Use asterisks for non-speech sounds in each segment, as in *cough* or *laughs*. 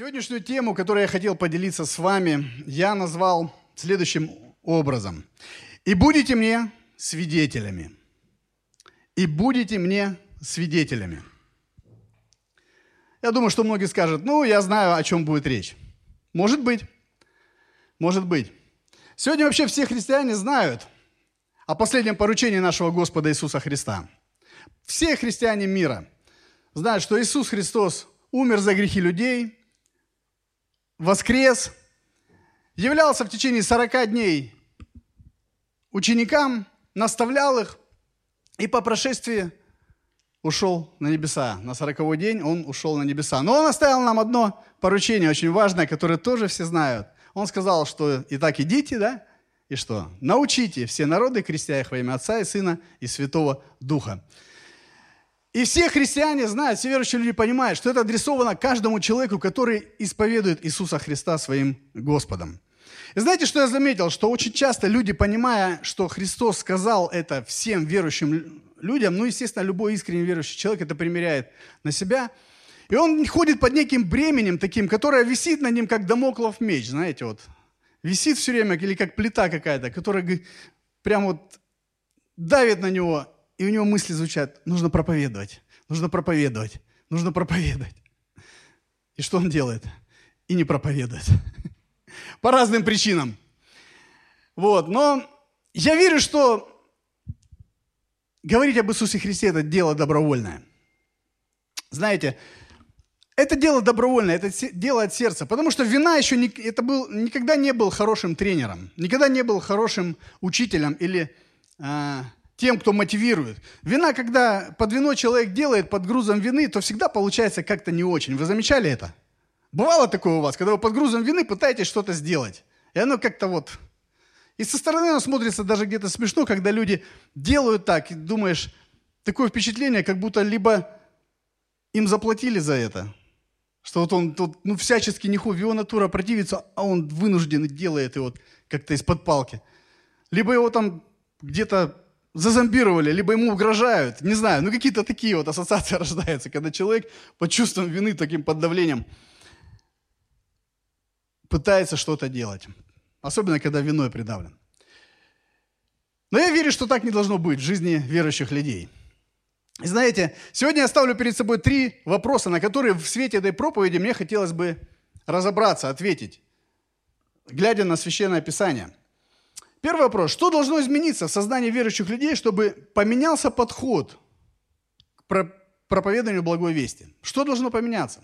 Сегодняшнюю тему, которую я хотел поделиться с вами, я назвал следующим образом. «И будете мне свидетелями». «И будете мне свидетелями». Я думаю, что многие скажут, ну, я знаю, о чем будет речь. Может быть. Может быть. Сегодня вообще все христиане знают о последнем поручении нашего Господа Иисуса Христа. Все христиане мира знают, что Иисус Христос умер за грехи людей – воскрес, являлся в течение 40 дней ученикам, наставлял их, и по прошествии ушел на небеса. На сороковой день он ушел на небеса. Но он оставил нам одно поручение очень важное, которое тоже все знают. Он сказал, что и так идите, да, и что? Научите все народы, крестя их во имя Отца и Сына и Святого Духа. И все христиане знают, все верующие люди понимают, что это адресовано каждому человеку, который исповедует Иисуса Христа своим Господом. И знаете, что я заметил? Что очень часто люди, понимая, что Христос сказал это всем верующим людям, ну, естественно, любой искренне верующий человек это примеряет на себя, и он ходит под неким бременем таким, которое висит на ним, как домоклов меч, знаете, вот. Висит все время, или как плита какая-то, которая прям вот давит на него, и у него мысли звучат, нужно проповедовать, нужно проповедовать, нужно проповедовать. И что он делает? И не проповедует. *laughs* По разным причинам. Вот, но я верю, что говорить об Иисусе Христе – это дело добровольное. Знаете, это дело добровольное, это дело от сердца. Потому что вина еще не, это был, никогда не был хорошим тренером, никогда не был хорошим учителем или а, тем, кто мотивирует. Вина, когда под вино человек делает под грузом вины, то всегда получается как-то не очень. Вы замечали это? Бывало такое у вас, когда вы под грузом вины пытаетесь что-то сделать. И оно как-то вот... И со стороны оно смотрится даже где-то смешно, когда люди делают так, и думаешь, такое впечатление, как будто либо им заплатили за это, что вот он тут, ну, всячески не хуй, его натура противится, а он вынужден делает и вот как-то из-под палки. Либо его там где-то зазомбировали, либо ему угрожают, не знаю, ну какие-то такие вот ассоциации *laughs* рождаются, когда человек под чувством вины, таким под давлением пытается что-то делать. Особенно, когда виной придавлен. Но я верю, что так не должно быть в жизни верующих людей. И знаете, сегодня я ставлю перед собой три вопроса, на которые в свете этой проповеди мне хотелось бы разобраться, ответить, глядя на Священное Писание – Первый вопрос. Что должно измениться в сознании верующих людей, чтобы поменялся подход к проповеданию благой вести? Что должно поменяться?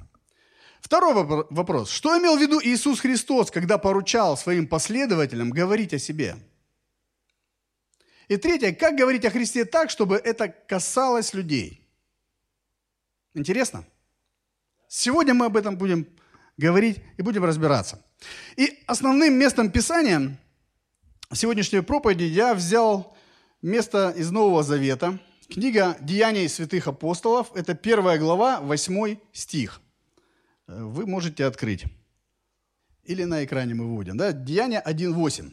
Второй вопрос. Что имел в виду Иисус Христос, когда поручал своим последователям говорить о себе? И третье. Как говорить о Христе так, чтобы это касалось людей? Интересно? Сегодня мы об этом будем говорить и будем разбираться. И основным местом Писания – сегодняшней проповеди я взял место из Нового Завета. Книга «Деяний святых апостолов» – это первая глава, восьмой стих. Вы можете открыть. Или на экране мы выводим. Да? Деяния 1.8.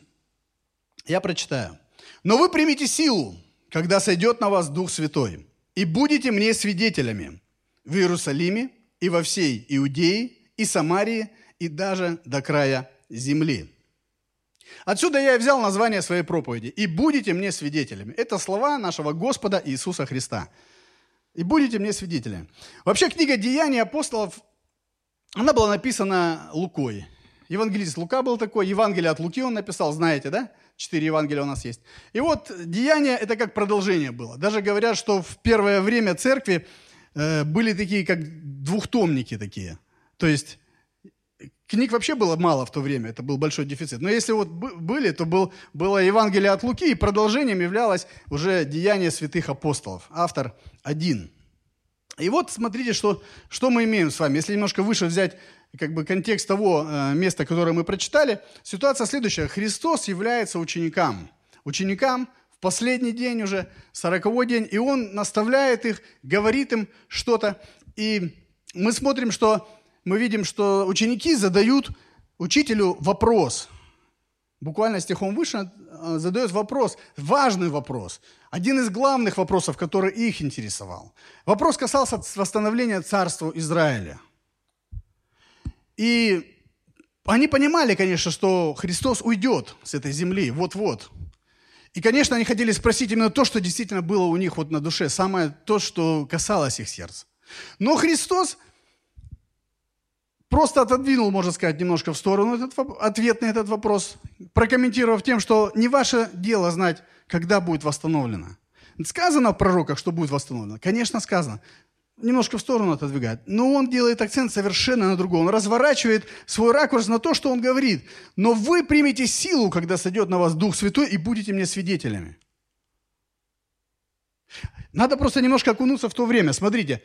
Я прочитаю. «Но вы примите силу, когда сойдет на вас Дух Святой, и будете мне свидетелями в Иерусалиме и во всей Иудее и Самарии и даже до края земли». Отсюда я и взял название своей проповеди. «И будете мне свидетелями». Это слова нашего Господа Иисуса Христа. «И будете мне свидетелями». Вообще книга «Деяний апостолов», она была написана Лукой. Евангелист Лука был такой, Евангелие от Луки он написал, знаете, да? Четыре Евангелия у нас есть. И вот Деяния – это как продолжение было. Даже говорят, что в первое время церкви э, были такие, как двухтомники такие. То есть Книг вообще было мало в то время, это был большой дефицит. Но если вот были, то был, было Евангелие от Луки, и продолжением являлось уже Деяние святых апостолов. Автор один. И вот смотрите, что, что мы имеем с вами. Если немножко выше взять как бы контекст того э, места, которое мы прочитали, ситуация следующая. Христос является ученикам. Ученикам в последний день уже, сороковой день, и Он наставляет их, говорит им что-то. И мы смотрим, что мы видим, что ученики задают учителю вопрос. Буквально стихом выше э, задает вопрос, важный вопрос, один из главных вопросов, который их интересовал. Вопрос касался восстановления царства Израиля. И они понимали, конечно, что Христос уйдет с этой земли вот-вот. И, конечно, они хотели спросить именно то, что действительно было у них вот на душе, самое то, что касалось их сердца. Но Христос просто отодвинул, можно сказать, немножко в сторону этот ответ на этот вопрос, прокомментировав тем, что не ваше дело знать, когда будет восстановлено. Сказано в пророках, что будет восстановлено? Конечно, сказано. Немножко в сторону отодвигает. Но он делает акцент совершенно на другом. Он разворачивает свой ракурс на то, что он говорит. Но вы примете силу, когда сойдет на вас Дух Святой, и будете мне свидетелями. Надо просто немножко окунуться в то время. Смотрите,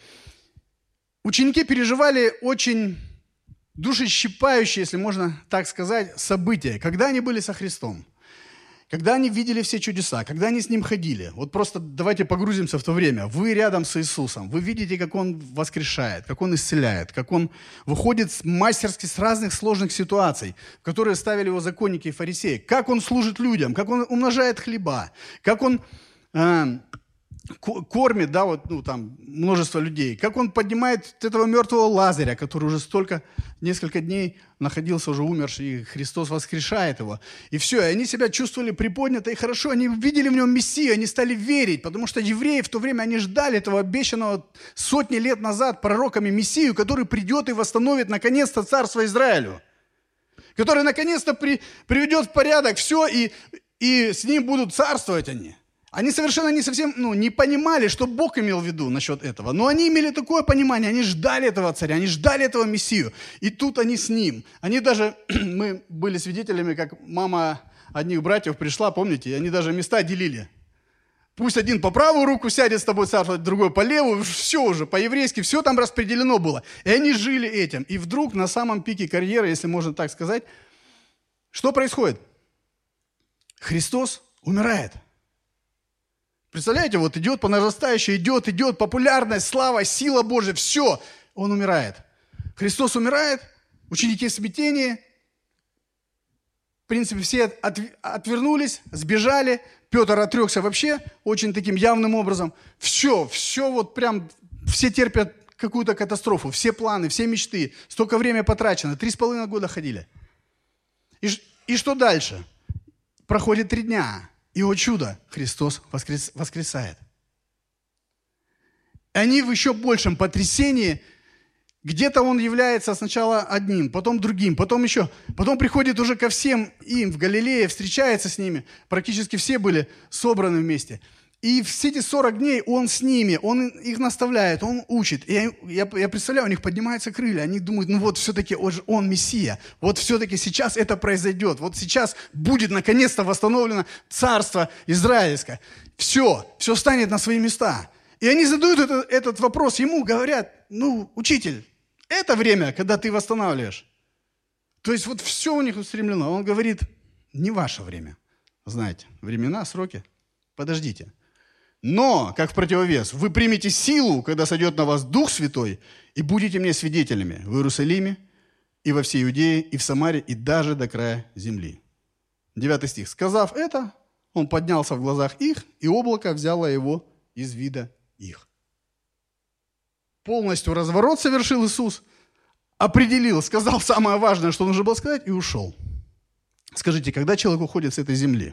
ученики переживали очень душещипающие, если можно так сказать, события, когда они были со Христом. Когда они видели все чудеса, когда они с Ним ходили, вот просто давайте погрузимся в то время. Вы рядом с Иисусом, вы видите, как Он воскрешает, как Он исцеляет, как Он выходит мастерски с разных сложных ситуаций, которые ставили Его законники и фарисеи, как Он служит людям, как Он умножает хлеба, как Он э, кормит, да, вот, ну, там, множество людей, как он поднимает этого мертвого Лазаря, который уже столько, несколько дней находился уже умерший, и Христос воскрешает его. И все, и они себя чувствовали приподнято и хорошо, они видели в нем Мессию, они стали верить, потому что евреи в то время, они ждали этого обещанного сотни лет назад пророками Мессию, который придет и восстановит наконец-то царство Израилю, который наконец-то при, приведет в порядок все, и, и с ним будут царствовать они. Они совершенно не совсем, ну, не понимали, что Бог имел в виду насчет этого. Но они имели такое понимание, они ждали этого царя, они ждали этого Мессию. И тут они с ним. Они даже, *clears throat* мы были свидетелями, как мама одних братьев пришла, помните, и они даже места делили. Пусть один по правую руку сядет с тобой царствовать, другой по левую, все уже, по-еврейски, все там распределено было. И они жили этим. И вдруг на самом пике карьеры, если можно так сказать, что происходит? Христос умирает – Представляете, вот идет по нарастающей, идет, идет, популярность, слава, сила Божья, все, он умирает. Христос умирает, ученики в смятении, в принципе, все от, отвернулись, сбежали, Петр отрекся вообще очень таким явным образом. Все, все вот прям, все терпят какую-то катастрофу, все планы, все мечты, столько времени потрачено, три с половиной года ходили. И, и что дальше? Проходит три дня. И, о чудо, Христос воскрес, воскресает. И они в еще большем потрясении, где-то он является сначала одним, потом другим, потом еще, потом приходит уже ко всем им в Галилее, встречается с ними. Практически все были собраны вместе – и все эти 40 дней он с ними, он их наставляет, он учит. И я, я, представляю, у них поднимаются крылья, они думают, ну вот все-таки он, он Мессия, вот все-таки сейчас это произойдет, вот сейчас будет наконец-то восстановлено царство израильское. Все, все станет на свои места. И они задают это, этот вопрос ему, говорят, ну, учитель, это время, когда ты восстанавливаешь. То есть вот все у них устремлено. Он говорит, не ваше время. Знаете, времена, сроки. Подождите. Но, как в противовес, вы примете силу, когда сойдет на вас Дух Святой, и будете мне свидетелями в Иерусалиме, и во всей Иудее, и в Самаре, и даже до края земли. Девятый стих. Сказав это, он поднялся в глазах их, и облако взяло его из вида их. Полностью разворот совершил Иисус, определил, сказал самое важное, что нужно было сказать, и ушел. Скажите, когда человек уходит с этой земли?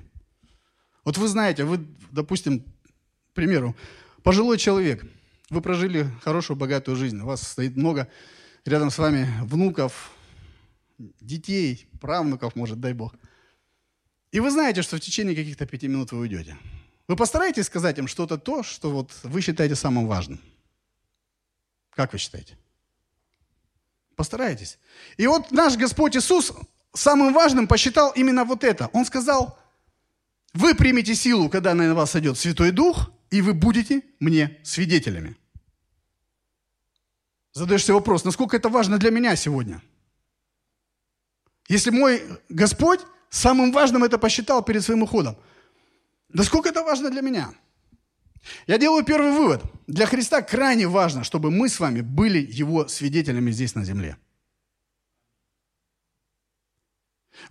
Вот вы знаете, вы, допустим, примеру, пожилой человек, вы прожили хорошую, богатую жизнь, у вас стоит много рядом с вами внуков, детей, правнуков, может, дай Бог. И вы знаете, что в течение каких-то пяти минут вы уйдете. Вы постараетесь сказать им что-то то, что вот вы считаете самым важным. Как вы считаете? Постарайтесь. И вот наш Господь Иисус самым важным посчитал именно вот это. Он сказал, вы примете силу, когда на вас сойдет Святой Дух, и вы будете мне свидетелями. Задаешься вопрос, насколько это важно для меня сегодня? Если мой Господь самым важным это посчитал перед своим уходом, насколько это важно для меня? Я делаю первый вывод. Для Христа крайне важно, чтобы мы с вами были Его свидетелями здесь на земле.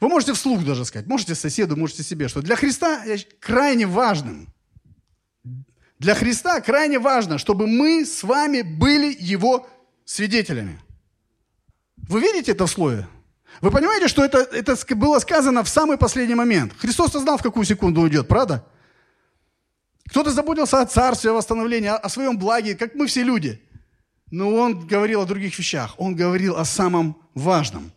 Вы можете вслух даже сказать, можете соседу, можете себе, что для Христа крайне важным для Христа крайне важно, чтобы мы с вами были Его свидетелями. Вы видите это в слове? Вы понимаете, что это, это было сказано в самый последний момент? Христос-то знал, в какую секунду уйдет, правда? Кто-то заботился о царстве, о восстановлении, о, о своем благе, как мы все люди. Но он говорил о других вещах. Он говорил о самом важном.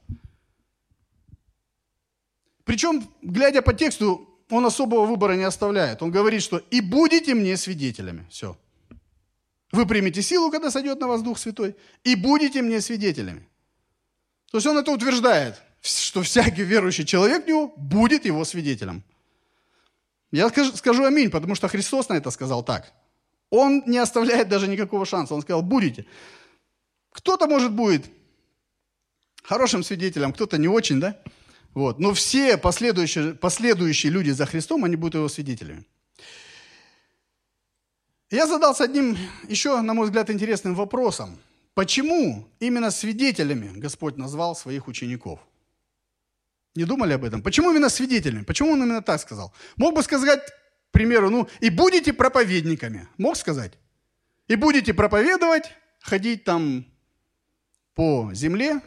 Причем, глядя по тексту, он особого выбора не оставляет. Он говорит, что «и будете мне свидетелями». Все. Вы примете силу, когда сойдет на вас Дух Святой, и будете мне свидетелями. То есть он это утверждает, что всякий верующий человек в него будет его свидетелем. Я скажу, скажу аминь, потому что Христос на это сказал так. Он не оставляет даже никакого шанса. Он сказал, будете. Кто-то, может, будет хорошим свидетелем, кто-то не очень, да? Вот. Но все последующие, последующие люди за Христом, они будут его свидетелями. Я задался одним еще, на мой взгляд, интересным вопросом. Почему именно свидетелями Господь назвал своих учеников? Не думали об этом? Почему именно свидетелями? Почему он именно так сказал? Мог бы сказать, к примеру, ну, и будете проповедниками. Мог сказать? И будете проповедовать, ходить там по земле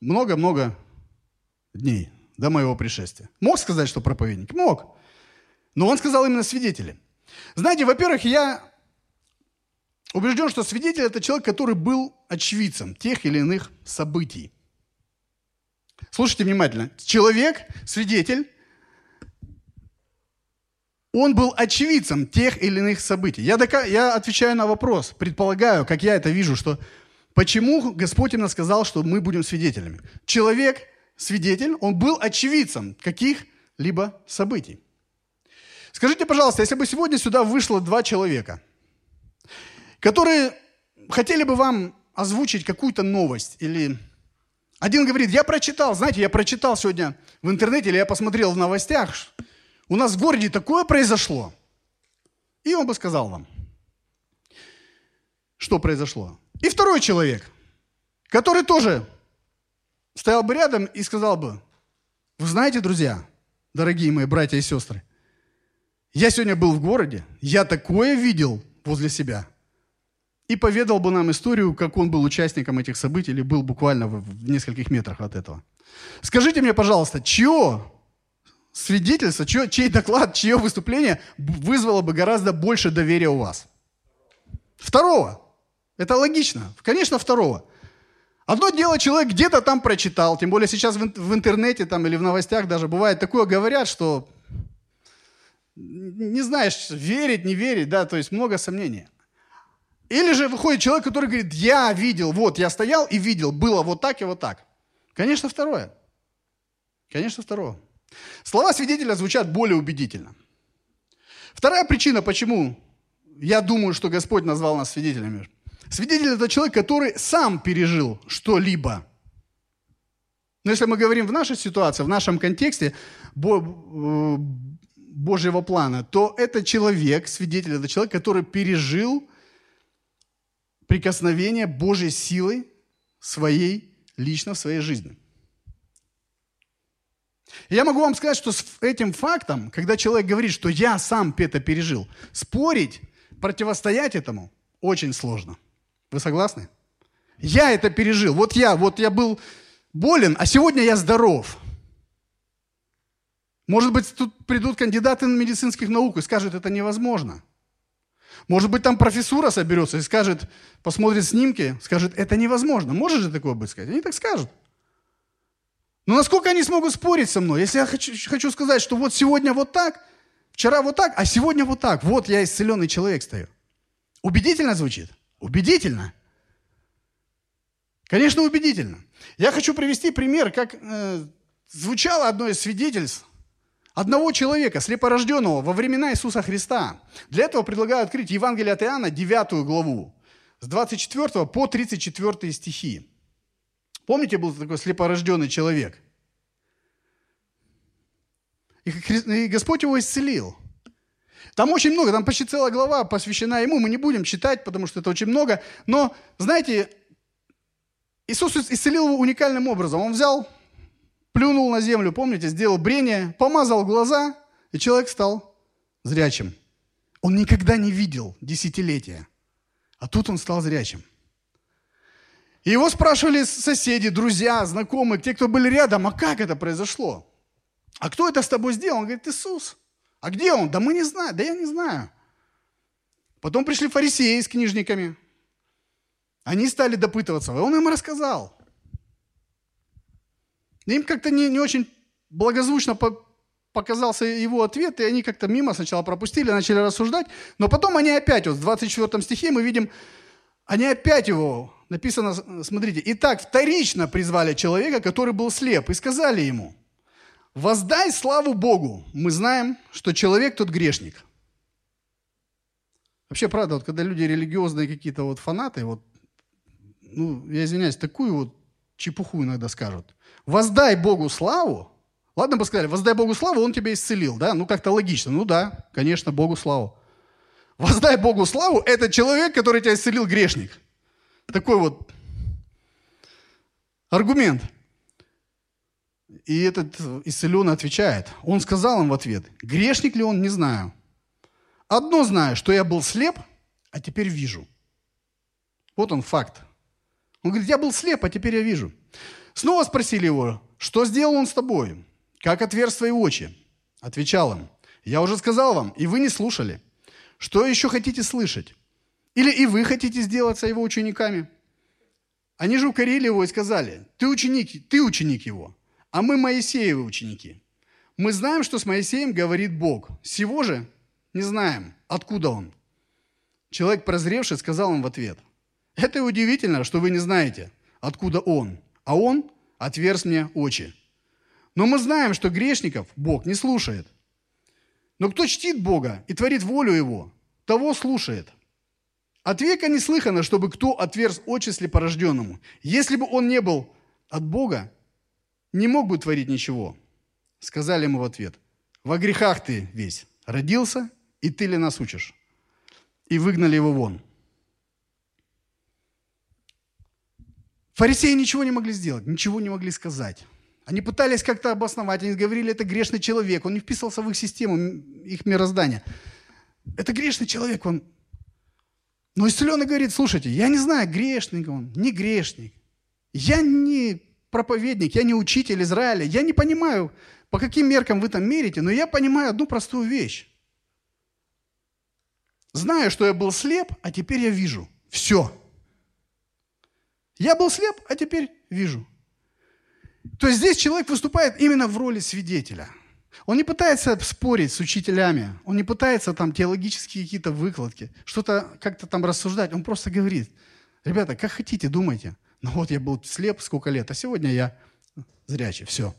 много-много дней до моего пришествия. Мог сказать, что проповедник? Мог. Но он сказал именно свидетели. Знаете, во-первых, я убежден, что свидетель – это человек, который был очевидцем тех или иных событий. Слушайте внимательно. Человек, свидетель, он был очевидцем тех или иных событий. Я, дока... я отвечаю на вопрос, предполагаю, как я это вижу, что почему Господь именно сказал, что мы будем свидетелями. Человек, свидетель, он был очевидцем каких-либо событий. Скажите, пожалуйста, если бы сегодня сюда вышло два человека, которые хотели бы вам озвучить какую-то новость или один говорит, я прочитал, знаете, я прочитал сегодня в интернете или я посмотрел в новостях, у нас в городе такое произошло. И он бы сказал вам, что произошло. И второй человек, который тоже стоял бы рядом и сказал бы, вы знаете, друзья, дорогие мои братья и сестры, я сегодня был в городе, я такое видел возле себя. И поведал бы нам историю, как он был участником этих событий или был буквально в нескольких метрах от этого. Скажите мне, пожалуйста, чье свидетельство, чье, чей доклад, чье выступление вызвало бы гораздо больше доверия у вас? Второго. Это логично. Конечно, второго. Одно дело, человек где-то там прочитал, тем более сейчас в интернете там, или в новостях даже бывает такое говорят, что не знаешь, верить, не верить, да, то есть много сомнений. Или же выходит человек, который говорит, я видел, вот, я стоял и видел, было вот так и вот так. Конечно, второе. Конечно, второе. Слова свидетеля звучат более убедительно. Вторая причина, почему я думаю, что Господь назвал нас свидетелями. Свидетель – это человек, который сам пережил что-либо. Но если мы говорим в нашей ситуации, в нашем контексте, э, Божьего плана, то это человек, свидетель, это человек, который пережил прикосновение Божьей силой своей, лично в своей жизни. я могу вам сказать, что с этим фактом, когда человек говорит, что я сам это пережил, спорить, противостоять этому очень сложно. Вы согласны? Я это пережил. Вот я, вот я был болен, а сегодня я здоров. Может быть, тут придут кандидаты на медицинских наук и скажут, это невозможно. Может быть, там профессура соберется и скажет, посмотрит снимки, скажет, это невозможно. Может же такое быть сказать? Они так скажут. Но насколько они смогут спорить со мной, если я хочу, хочу сказать, что вот сегодня вот так, вчера вот так, а сегодня вот так. Вот я исцеленный человек стою. Убедительно звучит? Убедительно. Конечно, убедительно. Я хочу привести пример, как э, звучало одно из свидетельств одного человека, слепорожденного во времена Иисуса Христа. Для этого предлагаю открыть Евангелие от Иоанна, 9 главу, с 24 по 34 стихи. Помните, был такой слепорожденный человек? И Господь его исцелил. Там очень много, там почти целая глава посвящена ему. Мы не будем читать, потому что это очень много. Но, знаете, Иисус исцелил его уникальным образом. Он взял плюнул на землю, помните, сделал брение, помазал глаза, и человек стал зрячим. Он никогда не видел десятилетия, а тут он стал зрячим. И его спрашивали соседи, друзья, знакомые, те, кто были рядом, а как это произошло? А кто это с тобой сделал? Он говорит, Иисус. А где он? Да мы не знаем. Да я не знаю. Потом пришли фарисеи с книжниками. Они стали допытываться. И он им рассказал. Им как-то не, не очень благозвучно показался его ответ, и они как-то мимо сначала пропустили, начали рассуждать, но потом они опять, вот в 24 стихе мы видим, они опять его, написано, смотрите, «Итак, вторично призвали человека, который был слеп, и сказали ему, воздай славу Богу, мы знаем, что человек тот грешник». Вообще, правда, вот когда люди религиозные какие-то вот фанаты, вот, ну, я извиняюсь, такую вот чепуху иногда скажут. Воздай Богу славу, Ладно бы сказали, воздай Богу славу, Он тебя исцелил, да? Ну, как-то логично. Ну да, конечно, Богу славу. Воздай Богу славу, это человек, который тебя исцелил, грешник. Такой вот аргумент. И этот исцеленный отвечает. Он сказал им в ответ, грешник ли он, не знаю. Одно знаю, что я был слеп, а теперь вижу. Вот он факт. Он говорит, я был слеп, а теперь я вижу. Снова спросили его, что сделал он с тобой? Как отверз твои очи? Отвечал им, я уже сказал вам, и вы не слушали. Что еще хотите слышать? Или и вы хотите сделаться его учениками? Они же укорили его и сказали, ты ученик, ты ученик его, а мы Моисеевы ученики. Мы знаем, что с Моисеем говорит Бог. Всего же не знаем, откуда он. Человек, прозревший, сказал им в ответ, это удивительно, что вы не знаете, откуда он, а он отверз мне очи. Но мы знаем, что грешников Бог не слушает. Но кто чтит Бога и творит волю Его, того слушает. От века не слыхано, чтобы кто отверз очи слепорожденному. Если бы он не был от Бога, не мог бы творить ничего. Сказали ему в ответ, во грехах ты весь родился, и ты ли нас учишь? И выгнали его вон. Фарисеи ничего не могли сделать, ничего не могли сказать. Они пытались как-то обосновать, они говорили, это грешный человек, он не вписывался в их систему, их мироздание. Это грешный человек, он... Но исцеленный говорит, слушайте, я не знаю, грешник он, не грешник. Я не проповедник, я не учитель Израиля, я не понимаю, по каким меркам вы там мерите, но я понимаю одну простую вещь. Знаю, что я был слеп, а теперь я вижу. Все. Я был слеп, а теперь вижу. То есть здесь человек выступает именно в роли свидетеля. Он не пытается спорить с учителями, он не пытается там теологические какие-то выкладки, что-то как-то там рассуждать. Он просто говорит, ребята, как хотите, думайте. Ну вот я был слеп сколько лет, а сегодня я зрячий, все.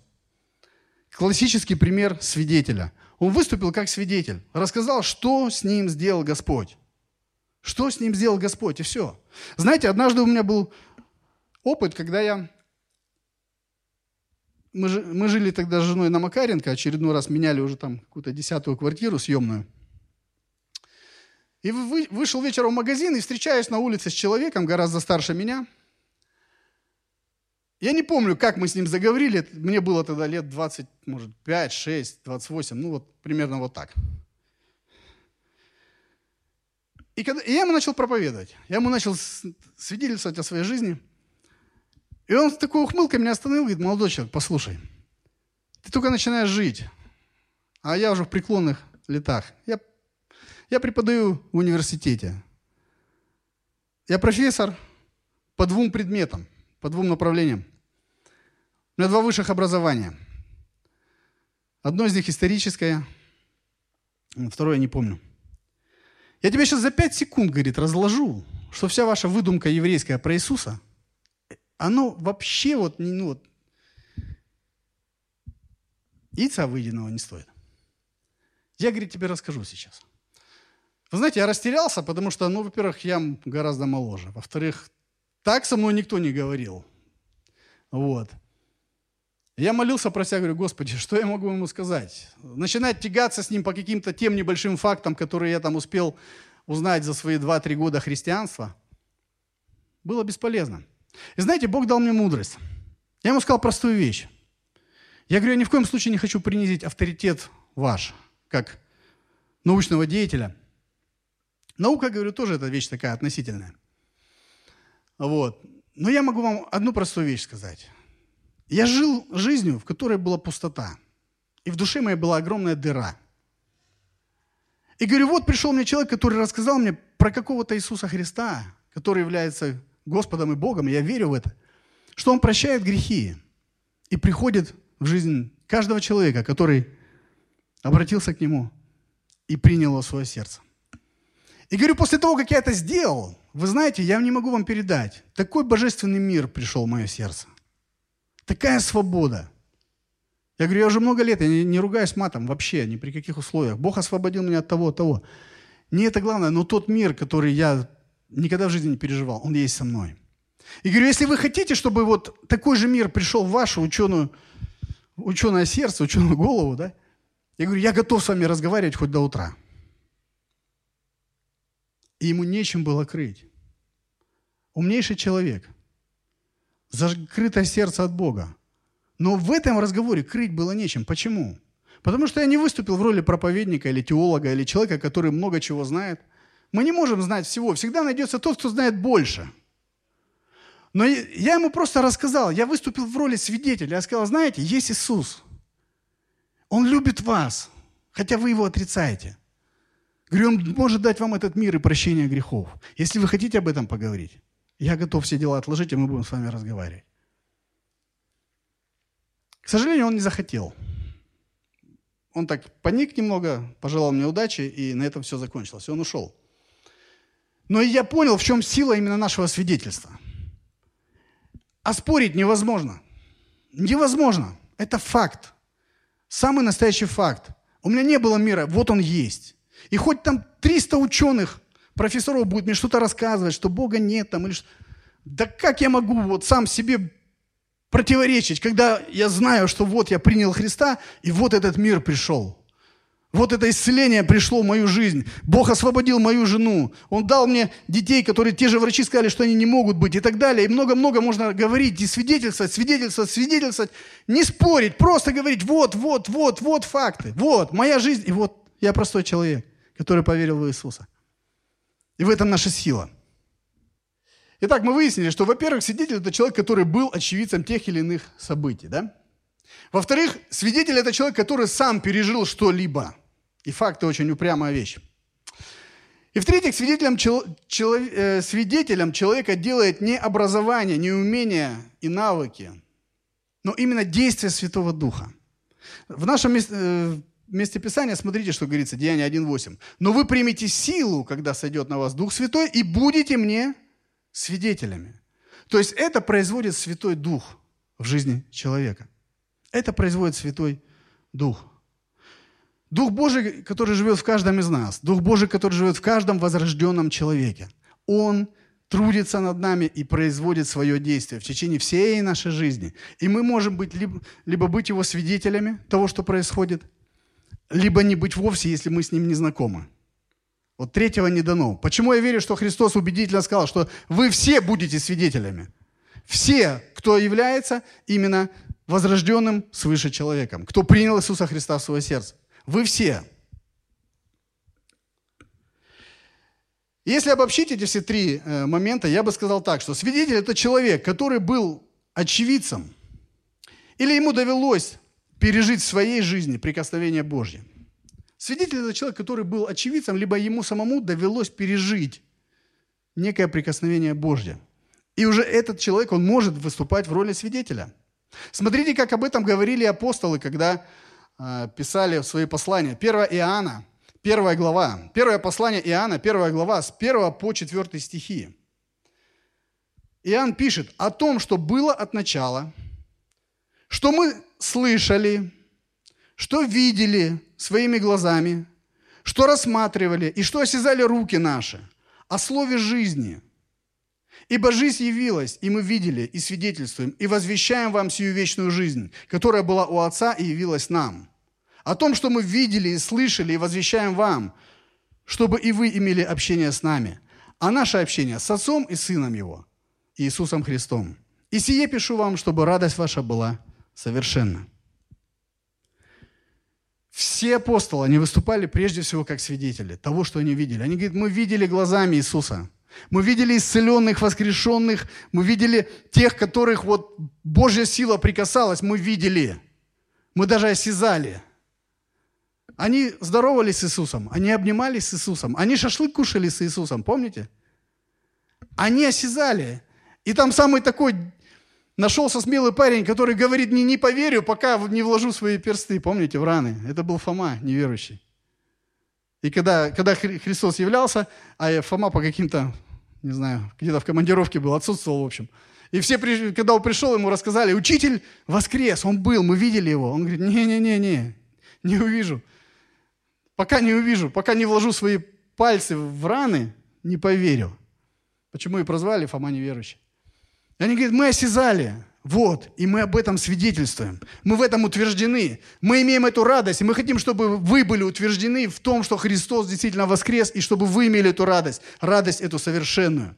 Классический пример свидетеля. Он выступил как свидетель, рассказал, что с ним сделал Господь. Что с ним сделал Господь, и все. Знаете, однажды у меня был опыт, когда я мы, мы жили тогда с женой на Макаренко, очередной раз меняли уже там какую-то десятую квартиру съемную. И вы, вышел вечером в магазин и встречаюсь на улице с человеком, гораздо старше меня. Я не помню, как мы с ним заговорили. Мне было тогда лет 20, может, 5, 6, 28, ну вот примерно вот так. И, когда, и я ему начал проповедовать. Я ему начал свидетельствовать о своей жизни – и он с такой ухмылкой меня остановил, говорит, молодой человек, послушай, ты только начинаешь жить, а я уже в преклонных летах. Я, я преподаю в университете. Я профессор по двум предметам, по двум направлениям. У меня два высших образования. Одно из них историческое, второе не помню. Я тебе сейчас за пять секунд, говорит, разложу, что вся ваша выдумка еврейская про Иисуса – оно вообще вот, ну вот, яйца выеденного не стоит. Я, говорит, тебе расскажу сейчас. Вы знаете, я растерялся, потому что, ну, во-первых, я гораздо моложе. Во-вторых, так со мной никто не говорил. Вот. Я молился про себя, говорю, Господи, *laughs* что я могу ему сказать? Начинать тягаться с ним по каким-то тем небольшим фактам, которые я там успел узнать за свои 2-3 года христианства, было бесполезно. И знаете, Бог дал мне мудрость. Я ему сказал простую вещь. Я говорю, я ни в коем случае не хочу принизить авторитет ваш, как научного деятеля. Наука, говорю, тоже эта вещь такая относительная. Вот. Но я могу вам одну простую вещь сказать. Я жил жизнью, в которой была пустота. И в душе моей была огромная дыра. И говорю, вот пришел мне человек, который рассказал мне про какого-то Иисуса Христа, который является Господом и Богом, и я верю в это, что Он прощает грехи и приходит в жизнь каждого человека, который обратился к Нему и принял его в свое сердце. И говорю, после того, как я это сделал, вы знаете, я не могу вам передать. Такой божественный мир пришел в мое сердце. Такая свобода. Я говорю, я уже много лет, я не, не ругаюсь матом вообще, ни при каких условиях. Бог освободил меня от того, от того. Не это главное, но тот мир, который я никогда в жизни не переживал, он есть со мной. И говорю, если вы хотите, чтобы вот такой же мир пришел в вашу ученую, ученое сердце, ученую голову, да, я говорю, я готов с вами разговаривать хоть до утра и ему нечем было крыть. Умнейший человек. Закрытое сердце от Бога. Но в этом разговоре крыть было нечем. Почему? Потому что я не выступил в роли проповедника или теолога, или человека, который много чего знает. Мы не можем знать всего. Всегда найдется тот, кто знает больше. Но я ему просто рассказал, я выступил в роли свидетеля. Я сказал, знаете, есть Иисус. Он любит вас, хотя вы его отрицаете. Говорю, Он может дать вам этот мир и прощение грехов. Если вы хотите об этом поговорить, я готов все дела отложить, и мы будем с вами разговаривать. К сожалению, он не захотел. Он так паник немного, пожелал мне удачи, и на этом все закончилось. Он ушел. Но я понял, в чем сила именно нашего свидетельства. А спорить невозможно. Невозможно. Это факт. Самый настоящий факт. У меня не было мира, вот он есть. И хоть там 300 ученых, профессоров будет мне что-то рассказывать, что Бога нет там, или что... Да как я могу вот сам себе противоречить, когда я знаю, что вот я принял Христа, и вот этот мир пришел. Вот это исцеление пришло в мою жизнь. Бог освободил мою жену. Он дал мне детей, которые те же врачи сказали, что они не могут быть и так далее. И много-много можно говорить и свидетельствовать, свидетельствовать, свидетельствовать. Не спорить, просто говорить, вот, вот, вот, вот факты. Вот, моя жизнь, и вот я простой человек который поверил в Иисуса. И в этом наша сила. Итак, мы выяснили, что, во-первых, свидетель – это человек, который был очевидцем тех или иных событий. Да? Во-вторых, свидетель – это человек, который сам пережил что-либо. И факты очень упрямая вещь. И в-третьих, свидетелем, чел, челов, э, свидетелем человека делает не образование, не умения и навыки, но именно действие Святого Духа. В нашем э, месте Писания, смотрите, что говорится, Деяние 1.8. «Но вы примете силу, когда сойдет на вас Дух Святой, и будете мне свидетелями». То есть это производит Святой Дух в жизни человека. Это производит Святой Дух. Дух Божий, который живет в каждом из нас, Дух Божий, который живет в каждом возрожденном человеке, Он трудится над нами и производит свое действие в течение всей нашей жизни. И мы можем быть либо, либо быть Его свидетелями того, что происходит – либо не быть вовсе, если мы с ним не знакомы. Вот третьего не дано. Почему я верю, что Христос убедительно сказал, что вы все будете свидетелями? Все, кто является именно возрожденным свыше человеком, кто принял Иисуса Христа в свое сердце. Вы все. Если обобщить эти все три э, момента, я бы сказал так, что свидетель – это человек, который был очевидцем, или ему довелось пережить в своей жизни прикосновение Божье. Свидетель – это человек, который был очевидцем, либо ему самому довелось пережить некое прикосновение Божье. И уже этот человек, он может выступать в роли свидетеля. Смотрите, как об этом говорили апостолы, когда э, писали свои послания. 1 Иоанна, первая глава. Первое послание Иоанна, первая глава, с 1 по 4 стихи. Иоанн пишет о том, что было от начала, что мы слышали, что видели своими глазами, что рассматривали и что осязали руки наши о слове жизни. Ибо жизнь явилась, и мы видели, и свидетельствуем, и возвещаем вам сию вечную жизнь, которая была у Отца и явилась нам. О том, что мы видели и слышали, и возвещаем вам, чтобы и вы имели общение с нами. А наше общение с Отцом и Сыном Его, Иисусом Христом. И сие пишу вам, чтобы радость ваша была совершенно. Все апостолы, они выступали прежде всего как свидетели того, что они видели. Они говорят, мы видели глазами Иисуса. Мы видели исцеленных, воскрешенных. Мы видели тех, которых вот Божья сила прикасалась. Мы видели. Мы даже осязали. Они здоровались с Иисусом. Они обнимались с Иисусом. Они шашлык кушали с Иисусом. Помните? Они осязали. И там самый такой нашелся смелый парень, который говорит, не, не поверю, пока не вложу свои персты, помните, в раны. Это был Фома, неверующий. И когда, когда Христос являлся, а Фома по каким-то, не знаю, где-то в командировке был, отсутствовал, в общем. И все, когда он пришел, ему рассказали, учитель воскрес, он был, мы видели его. Он говорит, не-не-не-не, не увижу. Пока не увижу, пока не вложу свои пальцы в раны, не поверю. Почему и прозвали Фома неверующий. Они говорят, мы осязали. Вот, и мы об этом свидетельствуем. Мы в этом утверждены. Мы имеем эту радость, и мы хотим, чтобы вы были утверждены в том, что Христос действительно воскрес, и чтобы вы имели эту радость. Радость эту совершенную,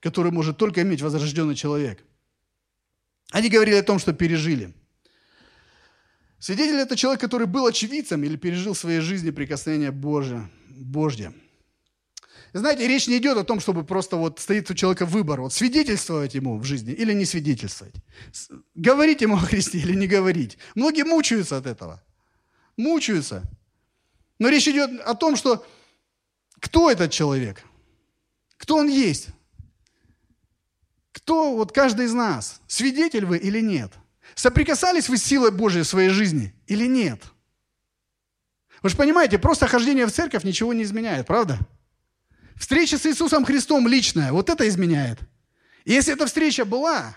которую может только иметь возрожденный человек. Они говорили о том, что пережили. Свидетель – это человек, который был очевидцем или пережил в своей жизни прикосновение Божье. Божье. Знаете, речь не идет о том, чтобы просто вот стоит у человека выбор, вот свидетельствовать ему в жизни или не свидетельствовать. Говорить ему *laughs* о Христе или не говорить. Многие мучаются от этого. Мучаются. Но речь идет о том, что кто этот человек? Кто он есть? Кто вот каждый из нас? Свидетель вы или нет? Соприкасались вы с силой Божьей в своей жизни или нет? Вы же понимаете, просто хождение в церковь ничего не изменяет, правда? Встреча с Иисусом Христом личная, вот это изменяет. И если эта встреча была,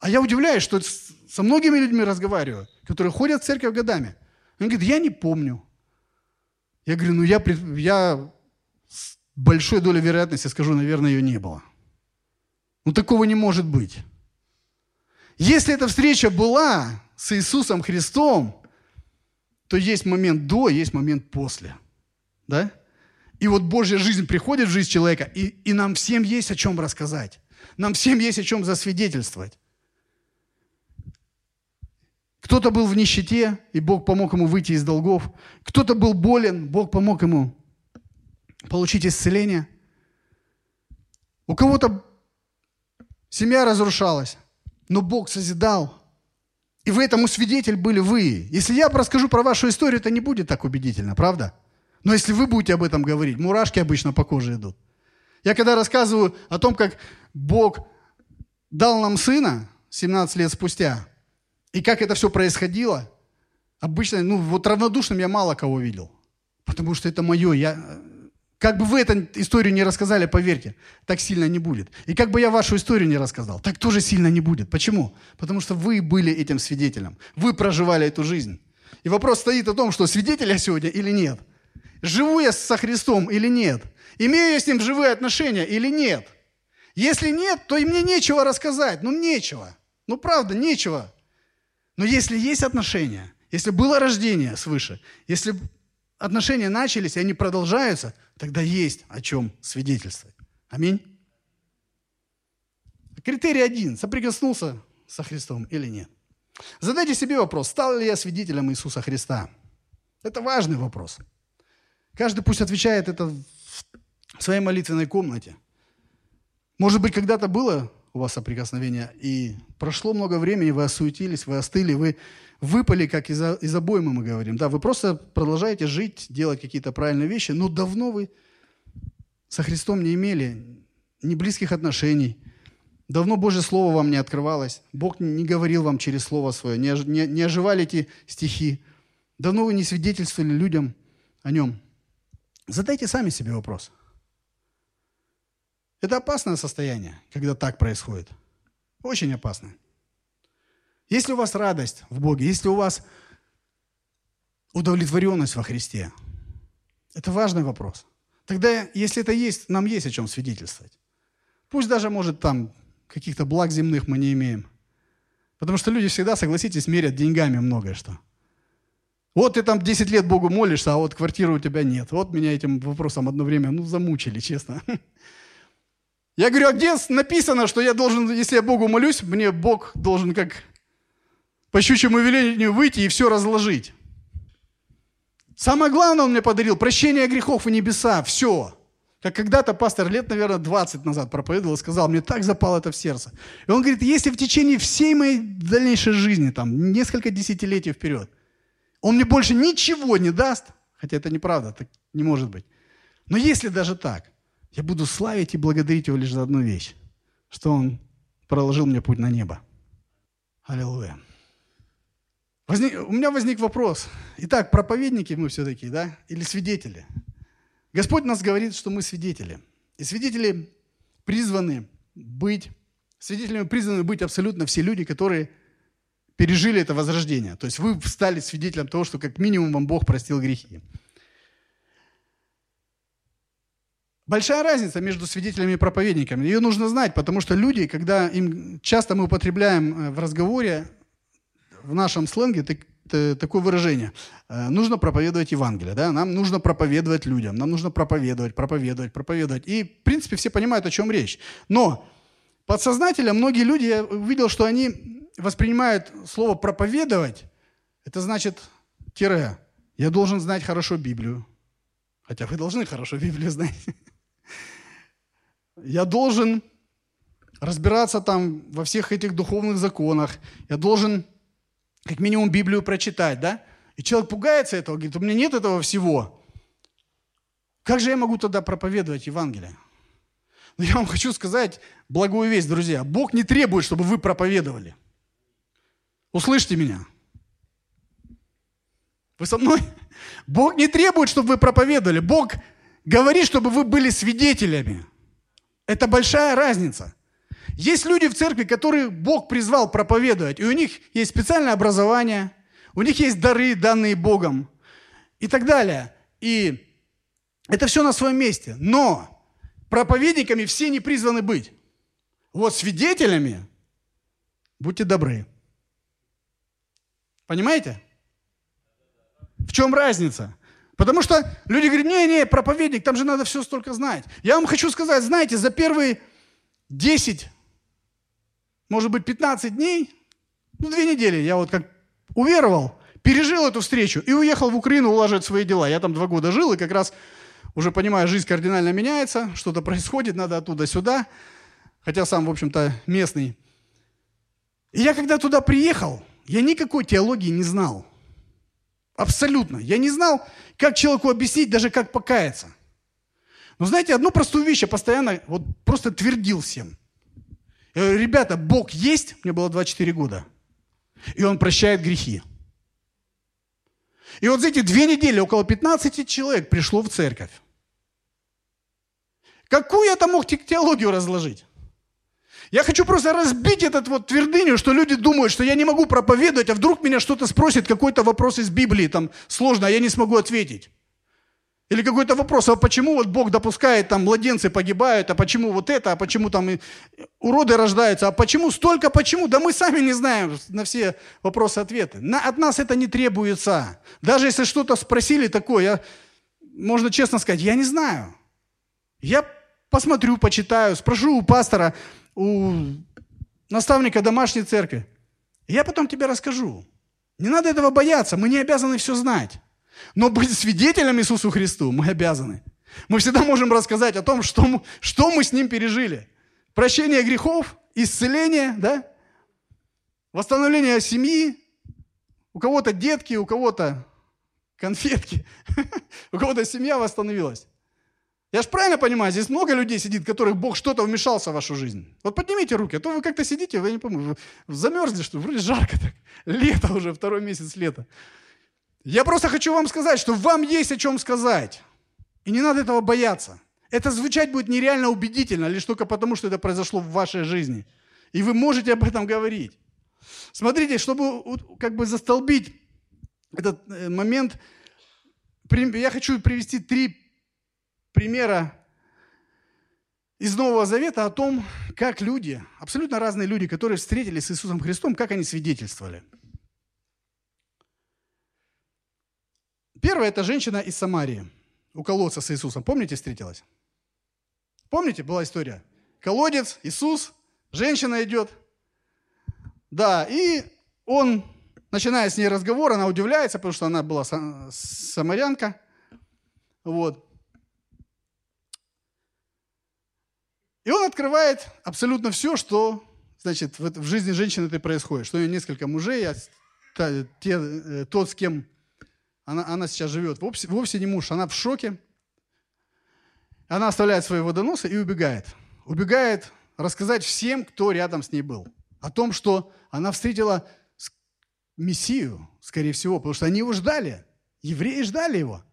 а я удивляюсь, что со многими людьми разговариваю, которые ходят в церковь годами. Они говорят, я не помню. Я говорю, ну я, я с большой долей вероятности скажу, наверное, ее не было. Ну такого не может быть. Если эта встреча была с Иисусом Христом, то есть момент до, есть момент после. Да? И вот Божья жизнь приходит в жизнь человека, и, и нам всем есть о чем рассказать. Нам всем есть о чем засвидетельствовать. Кто-то был в нищете, и Бог помог ему выйти из долгов. Кто-то был болен, Бог помог ему получить исцеление. У кого-то семья разрушалась, но Бог созидал. И вы этому свидетель были вы. Если я расскажу про вашу историю, это не будет так убедительно, правда? Но если вы будете об этом говорить, мурашки обычно по коже идут. Я когда рассказываю о том, как Бог дал нам сына 17 лет спустя, и как это все происходило, обычно, ну вот равнодушным я мало кого видел. Потому что это мое. Я, как бы вы эту историю не рассказали, поверьте, так сильно не будет. И как бы я вашу историю не рассказал, так тоже сильно не будет. Почему? Потому что вы были этим свидетелем. Вы проживали эту жизнь. И вопрос стоит о том, что свидетель я сегодня или нет – Живу я со Христом или нет? Имею я с Ним живые отношения или нет? Если нет, то и мне нечего рассказать. Ну, нечего. Ну, правда, нечего. Но если есть отношения, если было рождение свыше, если отношения начались, и они продолжаются, тогда есть о чем свидетельствовать. Аминь. Критерий один. Соприкоснулся со Христом или нет? Задайте себе вопрос, стал ли я свидетелем Иисуса Христа? Это важный вопрос. Каждый пусть отвечает это в своей молитвенной комнате. Может быть, когда-то было у вас соприкосновение, и прошло много времени, вы осуетились, вы остыли, вы выпали, как из, из обоймы мы говорим. Да, вы просто продолжаете жить, делать какие-то правильные вещи, но давно вы со Христом не имели ни близких отношений, давно Божье Слово вам не открывалось, Бог не говорил вам через Слово Свое, не, не, не оживали эти стихи, давно вы не свидетельствовали людям о Нем. Задайте сами себе вопрос. Это опасное состояние, когда так происходит. Очень опасно. Если у вас радость в Боге, если у вас удовлетворенность во Христе, это важный вопрос. Тогда, если это есть, нам есть о чем свидетельствовать. Пусть даже, может, там каких-то благ земных мы не имеем. Потому что люди всегда, согласитесь, мерят деньгами многое что. Вот ты там 10 лет Богу молишься, а вот квартиры у тебя нет. Вот меня этим вопросом одно время, ну, замучили, честно. *laughs* Я говорю, а где написано, что я должен, если я Богу молюсь, мне Бог должен как по щучьему велению выйти и все разложить. Самое главное Он мне подарил, прощение грехов и небеса, все. Как когда-то пастор лет, наверное, 20 назад проповедовал и сказал, мне так запало это в сердце. И он говорит, если в течение всей моей дальнейшей жизни, там, несколько десятилетий вперед, он мне больше ничего не даст, хотя это неправда, так не может быть. Но если даже так, я буду славить и благодарить его лишь за одну вещь, что он проложил мне путь на небо. Аллилуйя. Возник, у меня возник вопрос. Итак, проповедники мы все-таки, да? Или свидетели? Господь нас говорит, что мы свидетели. И свидетели призваны быть, свидетелями призваны быть абсолютно все люди, которые пережили это возрождение. То есть вы стали свидетелем того, что как минимум вам Бог простил грехи. Большая разница между свидетелями и проповедниками. Ее нужно знать, потому что люди, когда им часто мы употребляем э, в разговоре, в нашем сленге так, такое выражение. Э, нужно проповедовать Евангелие, да? Нам нужно проповедовать людям, нам нужно проповедовать, проповедовать, проповедовать. И, в принципе, все понимают, о чем речь. Но подсознательно многие люди, я увидел, что они воспринимают слово «проповедовать», это значит тире. Я должен знать хорошо Библию. Хотя вы должны хорошо Библию знать. *laughs* Я должен разбираться там во всех этих духовных законах. Я должен как минимум Библию прочитать, да? И человек пугается этого, говорит, у меня нет этого всего. Как же я могу тогда проповедовать Евангелие? Но я вам *laughs* хочу сказать благую весть, друзья. Бог не требует, чтобы вы проповедовали. Услышьте меня. Вы со мной? Бог не требует, чтобы вы проповедовали. Бог говорит, чтобы вы были свидетелями. Это большая разница. Есть люди в церкви, которые Бог призвал проповедовать, и у них есть специальное образование, у них есть дары, данные Богом и так далее. И это все на своем месте. Но проповедниками все не призваны быть. Вот свидетелями будьте добры. Понимаете? В чем разница? Потому что люди говорят, не-не, проповедник, там же надо все столько знать. Я вам хочу сказать, знаете, за первые 10 может быть, 15 дней, ну, две недели, я вот как уверовал, пережил эту встречу и уехал в Украину улаживать свои дела. Я там два года жил, и как раз уже понимаю, жизнь кардинально меняется, что-то происходит, надо оттуда сюда, хотя сам, в общем-то, местный. И я когда туда приехал, я никакой теологии не знал. Абсолютно. Я не знал, как человеку объяснить, даже как покаяться. Но знаете, одну простую вещь я постоянно вот просто твердил всем. Я говорю, ребята, Бог есть, мне было 24 года, и Он прощает грехи. И вот за эти две недели около 15 человек пришло в церковь. Какую я там мог теологию разложить? Я хочу просто разбить этот вот твердыню, что люди думают, что я не могу проповедовать, а вдруг меня что-то спросит, какой-то вопрос из Библии, там сложно, а я не смогу ответить. Или какой-то вопрос, а почему вот Бог допускает, там младенцы погибают, а почему вот это, а почему там уроды рождаются, а почему столько, почему? Да мы сами не знаем на все вопросы ответы. На, от нас это не требуется. Даже если что-то спросили такое, я, можно честно сказать, я не знаю. Я посмотрю, почитаю, спрошу у пастора, у наставника домашней церкви. Я потом тебе расскажу. Не надо этого бояться, мы не обязаны все знать. Но быть свидетелем Иисусу Христу мы обязаны. Мы всегда можем рассказать о том, что мы, что мы с Ним пережили. Прощение грехов, исцеление, да? восстановление семьи. У кого-то детки, у кого-то конфетки, *laughs* у кого-то семья восстановилась. Я же правильно понимаю, здесь много людей сидит, которых Бог что-то вмешался в вашу жизнь. Вот поднимите руки, а то вы как-то сидите, вы не помню, замерзли, что вроде жарко так. *laughs* Лето уже, второй месяц лета. Я просто хочу вам сказать, что вам есть о чем сказать. И не надо этого бояться. Это звучать будет нереально убедительно, лишь только потому, что это произошло в вашей жизни. И вы можете об этом говорить. Смотрите, чтобы как бы застолбить этот э, момент, я хочу привести три примера из Нового Завета о том, как люди, абсолютно разные люди, которые встретились с Иисусом Христом, как они свидетельствовали. Первая – это женщина из Самарии, у колодца с Иисусом. Помните, встретилась? Помните, была история? Колодец, Иисус, женщина идет. Да, и он, начиная с ней разговор, она удивляется, потому что она была самарянка. Вот. И он открывает абсолютно все, что значит, в жизни женщины это происходит. Что у нее несколько мужей, а те, э, тот, с кем она, она сейчас живет, вовсе, вовсе не муж. Она в шоке. Она оставляет свои водоносы и убегает. Убегает рассказать всем, кто рядом с ней был. О том, что она встретила Мессию, скорее всего, потому что они его ждали. Евреи ждали его.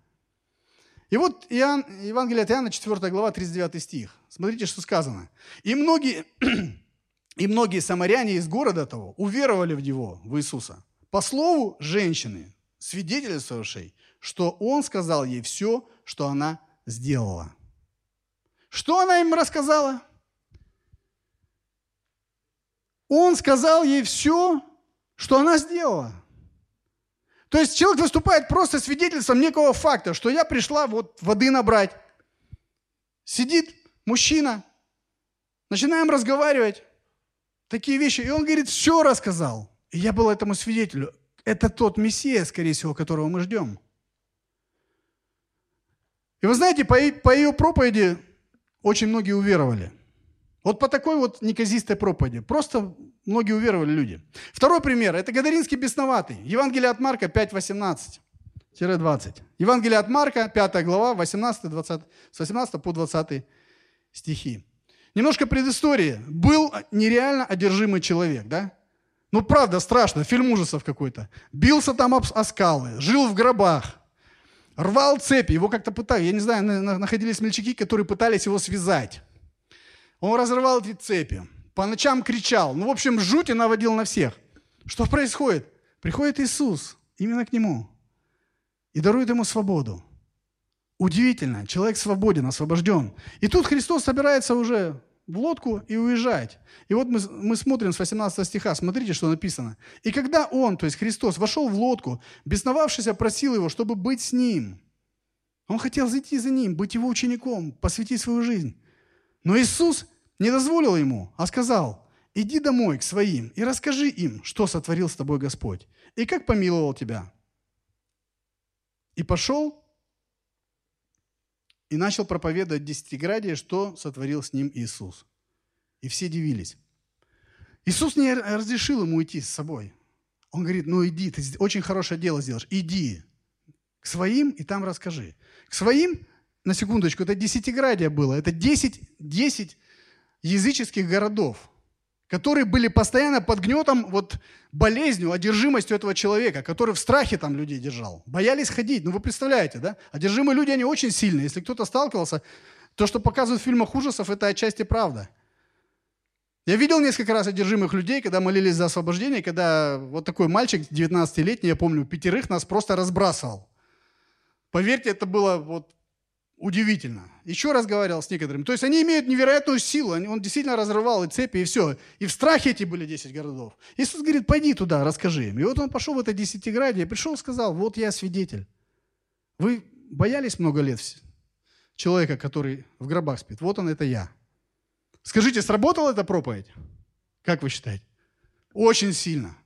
И вот Иоанн, Евангелие от Иоанна, 4 глава, 39 стих. Смотрите, что сказано. «И многие, *clears throat* и многие самаряне из города того уверовали в Него, в Иисуса, по слову женщины, свидетельствовавшей, что Он сказал ей все, что она сделала». Что она им рассказала? Он сказал ей все, что она сделала. То есть человек выступает просто свидетельством некого факта, что я пришла вот воды набрать. Сидит мужчина, начинаем разговаривать, такие вещи. И он говорит, все рассказал. И я был этому свидетелю. Это тот Мессия, скорее всего, которого мы ждем. И вы знаете, по, ее проповеди очень многие уверовали. Вот по такой вот неказистой проповеди. Просто многие уверовали люди. Второй пример. Это Гадаринский бесноватый. Евангелие от Марка 5, 18. 20. Евангелие от Марка, 5 глава, 18, 20, с 18 по 20 стихи. Немножко предыстории. Был нереально одержимый человек, да? Ну, правда, страшно, фильм ужасов какой-то. Бился там об, о скалы, жил в гробах, рвал цепи, его как-то пытали. Я не знаю, находились смельчаки, которые пытались его связать. Он разрывал эти цепи, по ночам кричал. Ну, в общем, жуть и наводил на всех. Что происходит? Приходит Иисус именно к нему и дарует ему свободу. Удивительно, человек свободен, освобожден. И тут Христос собирается уже в лодку и уезжать. И вот мы, мы смотрим с 18 стиха, смотрите, что написано. «И когда он, то есть Христос, вошел в лодку, бесновавшийся просил его, чтобы быть с ним». Он хотел зайти за ним, быть его учеником, посвятить свою жизнь. Но Иисус не дозволил ему, а сказал, иди домой к своим и расскажи им, что сотворил с тобой Господь, и как помиловал тебя. И пошел и начал проповедовать десятиградие, что сотворил с ним Иисус. И все дивились. Иисус не разрешил ему идти с собой. Он говорит, ну иди, ты очень хорошее дело сделаешь, иди к своим и там расскажи. К своим на секундочку, это десятиградие было. Это 10, 10 языческих городов, которые были постоянно под гнетом вот болезнью, одержимостью этого человека, который в страхе там людей держал. Боялись ходить. Ну, вы представляете, да? Одержимые люди, они очень сильные. Если кто-то сталкивался, то, что показывают в фильмах ужасов, это отчасти правда. Я видел несколько раз одержимых людей, когда молились за освобождение, когда вот такой мальчик 19-летний, я помню, пятерых нас просто разбрасывал. Поверьте, это было вот Удивительно. Еще раз говорил с некоторыми. То есть они имеют невероятную силу. Он действительно разрывал и цепи, и все. И в страхе эти были 10 городов. Иисус говорит, пойди туда, расскажи им. И вот он пошел в это десятиградие, пришел и сказал, вот я свидетель. Вы боялись много лет человека, который в гробах спит? Вот он, это я. Скажите, сработала эта проповедь? Как вы считаете? Очень сильно.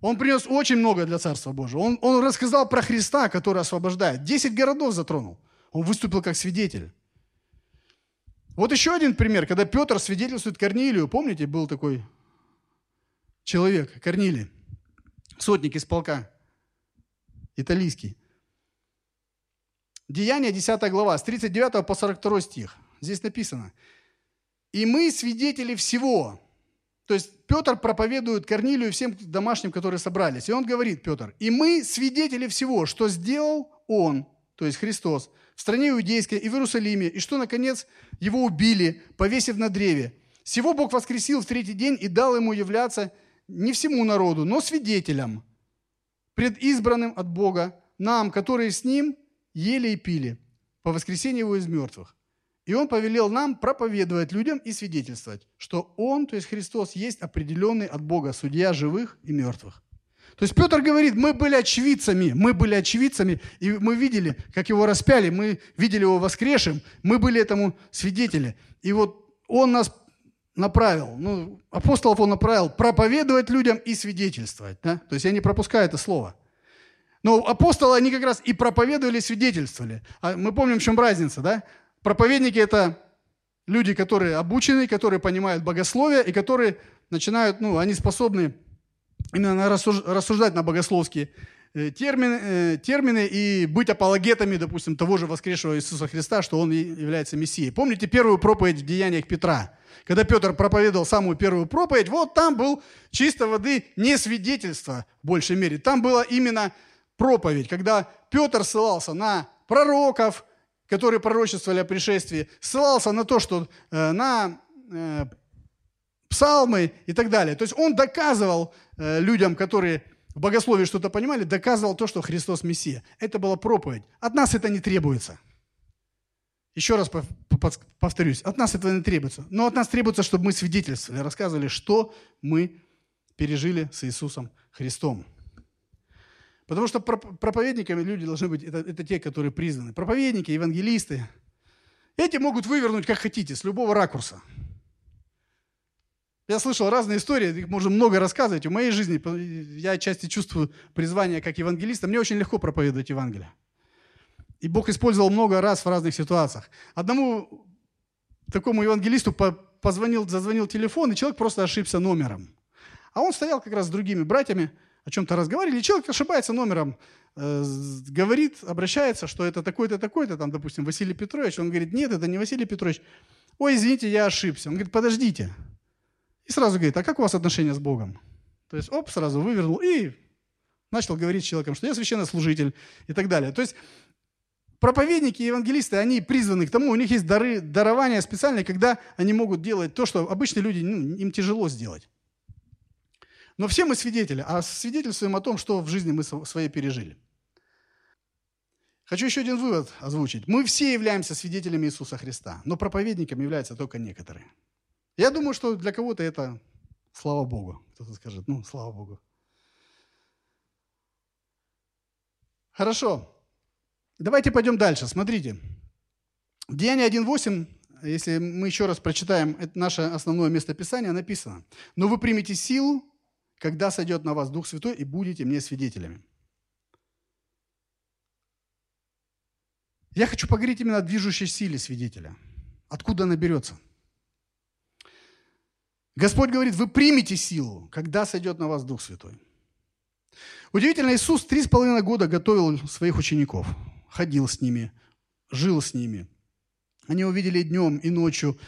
Он принес очень много для Царства Божьего. Он, он рассказал про Христа, который освобождает. Десять городов затронул. Он выступил как свидетель. Вот еще один пример, когда Петр свидетельствует Корнилию. Помните, был такой человек, Корнилий, сотник из полка, италийский. Деяние, 10 глава, с 39 по 42 стих. Здесь написано. «И мы свидетели всего». То есть Петр проповедует Корнилию всем домашним, которые собрались. И он говорит, Петр, «И мы свидетели всего, что сделал он, то есть Христос, в стране иудейской и в Иерусалиме, и что, наконец, его убили, повесив на древе. Всего Бог воскресил в третий день и дал ему являться не всему народу, но свидетелям, предизбранным от Бога, нам, которые с ним ели и пили по воскресению его из мертвых. И он повелел нам проповедовать людям и свидетельствовать, что он, то есть Христос, есть определенный от Бога судья живых и мертвых. То есть Петр говорит, мы были очевидцами, мы были очевидцами, и мы видели, как его распяли, мы видели его воскресшим, мы были этому свидетели. И вот он нас направил, ну, апостолов он направил проповедовать людям и свидетельствовать. Да? То есть я не пропускаю это слово. Но апостолы, они как раз и проповедовали, и свидетельствовали. А мы помним, в чем разница, да? Проповедники – это люди, которые обучены, которые понимают богословие и которые начинают, ну, они способны именно рассуждать на богословские э, термины, э, термины и быть апологетами, допустим, того же воскресшего Иисуса Христа, что Он является Мессией. Помните первую проповедь в Деяниях Петра? Когда Петр проповедовал самую первую проповедь, вот там был чисто воды не свидетельство в большей мере. Там была именно проповедь, когда Петр ссылался на пророков, которые пророчествовали о пришествии, ссылался на то, что э, на псалмы и так далее. То есть он доказывал людям, которые в богословии что-то понимали, доказывал то, что Христос Мессия. Это была проповедь. От нас это не требуется. Еще раз повторюсь, от нас этого не требуется. Но от нас требуется, чтобы мы свидетельствовали, рассказывали, что мы пережили с Иисусом Христом. Потому что проповедниками люди должны быть, это, это те, которые признаны. Проповедники, евангелисты. Эти могут вывернуть как хотите, с любого ракурса. Я слышал разные истории, их можно много рассказывать. В моей жизни я отчасти чувствую призвание как евангелиста. Мне очень легко проповедовать Евангелие. И Бог использовал много раз в разных ситуациях. Одному такому евангелисту позвонил, зазвонил телефон, и человек просто ошибся номером. А он стоял как раз с другими братьями, о чем-то разговаривали, и человек ошибается номером, э, говорит, обращается, что это такой-то, такой-то, там, допустим, Василий Петрович. Он говорит, нет, это не Василий Петрович. Ой, извините, я ошибся. Он говорит, подождите. И сразу говорит, а как у вас отношения с Богом? То есть, оп, сразу вывернул и начал говорить с человеком, что я священнослужитель и так далее. То есть, проповедники и евангелисты, они призваны к тому, у них есть дары, дарования специальные, когда они могут делать то, что обычные люди, ну, им тяжело сделать. Но все мы свидетели, а свидетельствуем о том, что в жизни мы своей пережили. Хочу еще один вывод озвучить. Мы все являемся свидетелями Иисуса Христа, но проповедниками являются только некоторые. Я думаю, что для кого-то это слава Богу. Кто-то скажет, ну, слава Богу. Хорошо. Давайте пойдем дальше. Смотрите. В Деянии 1.8, если мы еще раз прочитаем это наше основное местописание, написано. «Но вы примете силу, когда сойдет на вас Дух Святой, и будете мне свидетелями». Я хочу поговорить именно о движущей силе свидетеля. Откуда она берется? Господь говорит, вы примете силу, когда сойдет на вас Дух Святой. Удивительно, Иисус три с половиной года готовил своих учеников, ходил с ними, жил с ними. Они увидели днем, и ночью,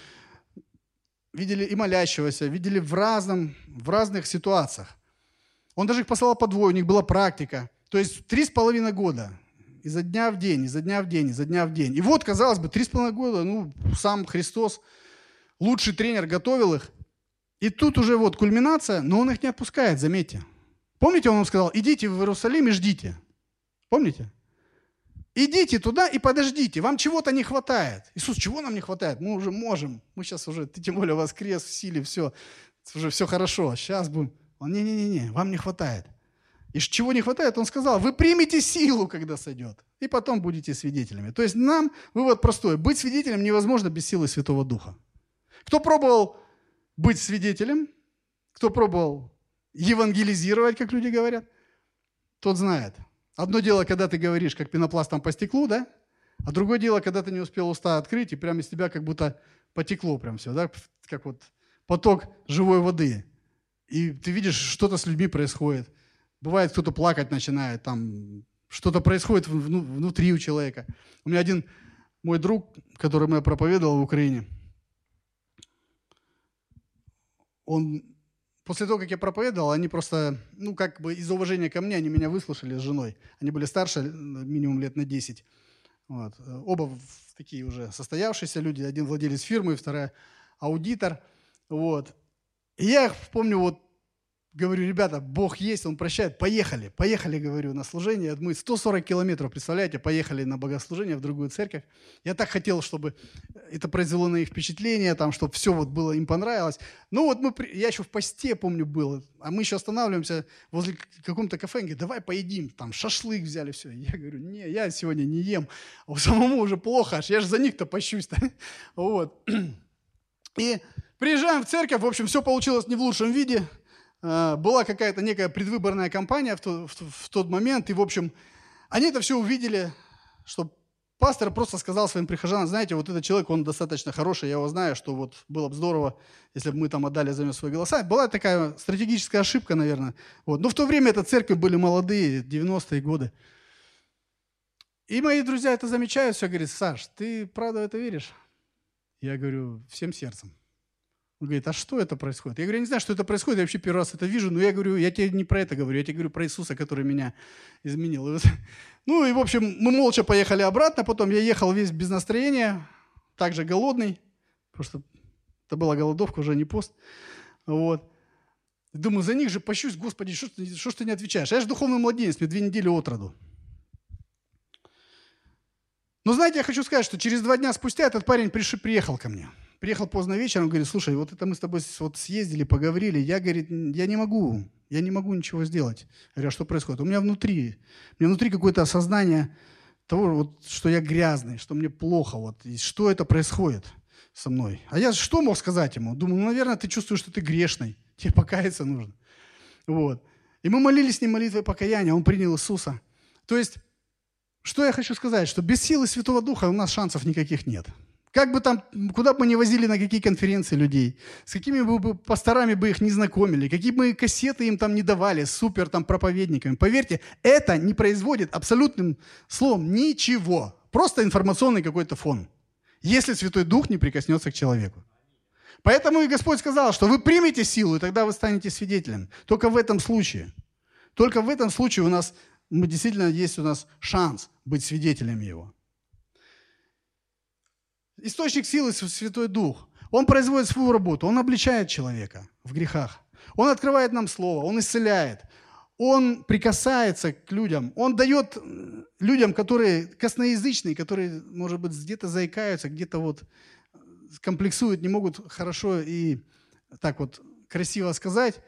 видели и молящегося, видели в, разном, в разных ситуациях. Он даже их послал по двое, у них была практика. То есть три с половиной года, изо дня в день, изо дня в день, изо дня в день. И вот, казалось бы, три с половиной года, ну, сам Христос, лучший тренер, готовил их. И тут уже вот кульминация, но он их не отпускает, заметьте. Помните, он им сказал, идите в Иерусалим и ждите. Помните? Идите туда и подождите, вам чего-то не хватает. Иисус, чего нам не хватает? Мы уже можем, мы сейчас уже, ты тем более воскрес в силе, все, уже все хорошо, сейчас будем. Он, не-не-не, вам не хватает. И чего не хватает, он сказал, вы примете силу, когда сойдет, и потом будете свидетелями. То есть нам вывод простой, быть свидетелем невозможно без силы Святого Духа. Кто пробовал быть свидетелем, кто пробовал евангелизировать, как люди говорят, тот знает. Одно дело, когда ты говоришь, как пенопластом по стеклу, да? А другое дело, когда ты не успел уста открыть, и прямо из тебя как будто потекло прям все, да? Как вот поток живой воды. И ты видишь, что-то с людьми происходит. Бывает, кто-то плакать начинает, там что-то происходит внутри у человека. У меня один мой друг, который я проповедовал в Украине, он После того, как я проповедовал, они просто, ну, как бы из уважения ко мне, они меня выслушали с женой. Они были старше, минимум лет на 10. Вот. Оба такие уже состоявшиеся люди. Один владелец фирмы, вторая аудитор. Вот. И я помню, вот говорю, ребята, Бог есть, Он прощает, поехали, поехали, говорю, на служение. Мы 140 километров, представляете, поехали на богослужение в другую церковь. Я так хотел, чтобы это произвело на них впечатление, там, чтобы все вот было, им понравилось. Ну вот мы, я еще в посте, помню, был, а мы еще останавливаемся возле каком-то кафе, говорит, давай поедим, там шашлык взяли, все. Я говорю, не, я сегодня не ем, а самому уже плохо, аж я же за них-то пощусь. *laughs* Вот. *clears throat* И приезжаем в церковь, в общем, все получилось не в лучшем виде, была какая-то некая предвыборная кампания в, тот, в, в тот момент, и, в общем, они это все увидели, что пастор просто сказал своим прихожанам, знаете, вот этот человек, он достаточно хороший, я его знаю, что вот было бы здорово, если бы мы там отдали за него свои голоса. Была такая стратегическая ошибка, наверное. Вот. Но в то время эта церковь были молодые, 90-е годы. И мои друзья это замечают, все говорят, Саш, ты правда в это веришь? Я говорю, всем сердцем. Он говорит, а что это происходит? Я говорю, я не знаю, что это происходит, я вообще первый раз это вижу, но я говорю, я тебе не про это говорю, я тебе говорю про Иисуса, который меня изменил. *laughs* Ну и, в общем, мы молча поехали обратно, потом я ехал весь без настроения, также голодный, потому что это была голодовка, уже не пост. Вот. Думаю, за них же пощусь, Господи, что, что ж ты не отвечаешь? Я же духовный младенец, мне две недели от роду. Но знаете, я хочу сказать, что через два дня спустя этот парень приши, приехал ко мне. Приехал поздно вечером, говорит, слушай, вот это мы с тобой вот съездили, поговорили, я, говорит, я не могу, я не могу ничего сделать. Я говорю, а что происходит? У меня внутри, у меня внутри какое-то осознание того, вот, что я грязный, что мне плохо, вот, и что это происходит со мной. А я что мог сказать ему? Думаю, ну, наверное, ты чувствуешь, что ты грешный, тебе покаяться нужно. Вот. И мы молились с ним молитвой покаяния, он принял Иисуса. То есть что я хочу сказать? Что без силы Святого Духа у нас шансов никаких нет. Как бы там, куда бы мы не возили, на какие конференции людей, с какими бы пасторами бы их не знакомили, какие бы кассеты им там не давали, супер там проповедниками. Поверьте, это не производит абсолютным словом ничего. Просто информационный какой-то фон. Если Святой Дух не прикоснется к человеку. Поэтому и Господь сказал, что вы примете силу, и тогда вы станете свидетелем. Только в этом случае. Только в этом случае у нас мы действительно есть у нас шанс быть свидетелями Его. Источник силы – Святой Дух. Он производит свою работу, он обличает человека в грехах. Он открывает нам Слово, он исцеляет, он прикасается к людям, он дает людям, которые косноязычные, которые, может быть, где-то заикаются, где-то вот комплексуют, не могут хорошо и так вот красиво сказать,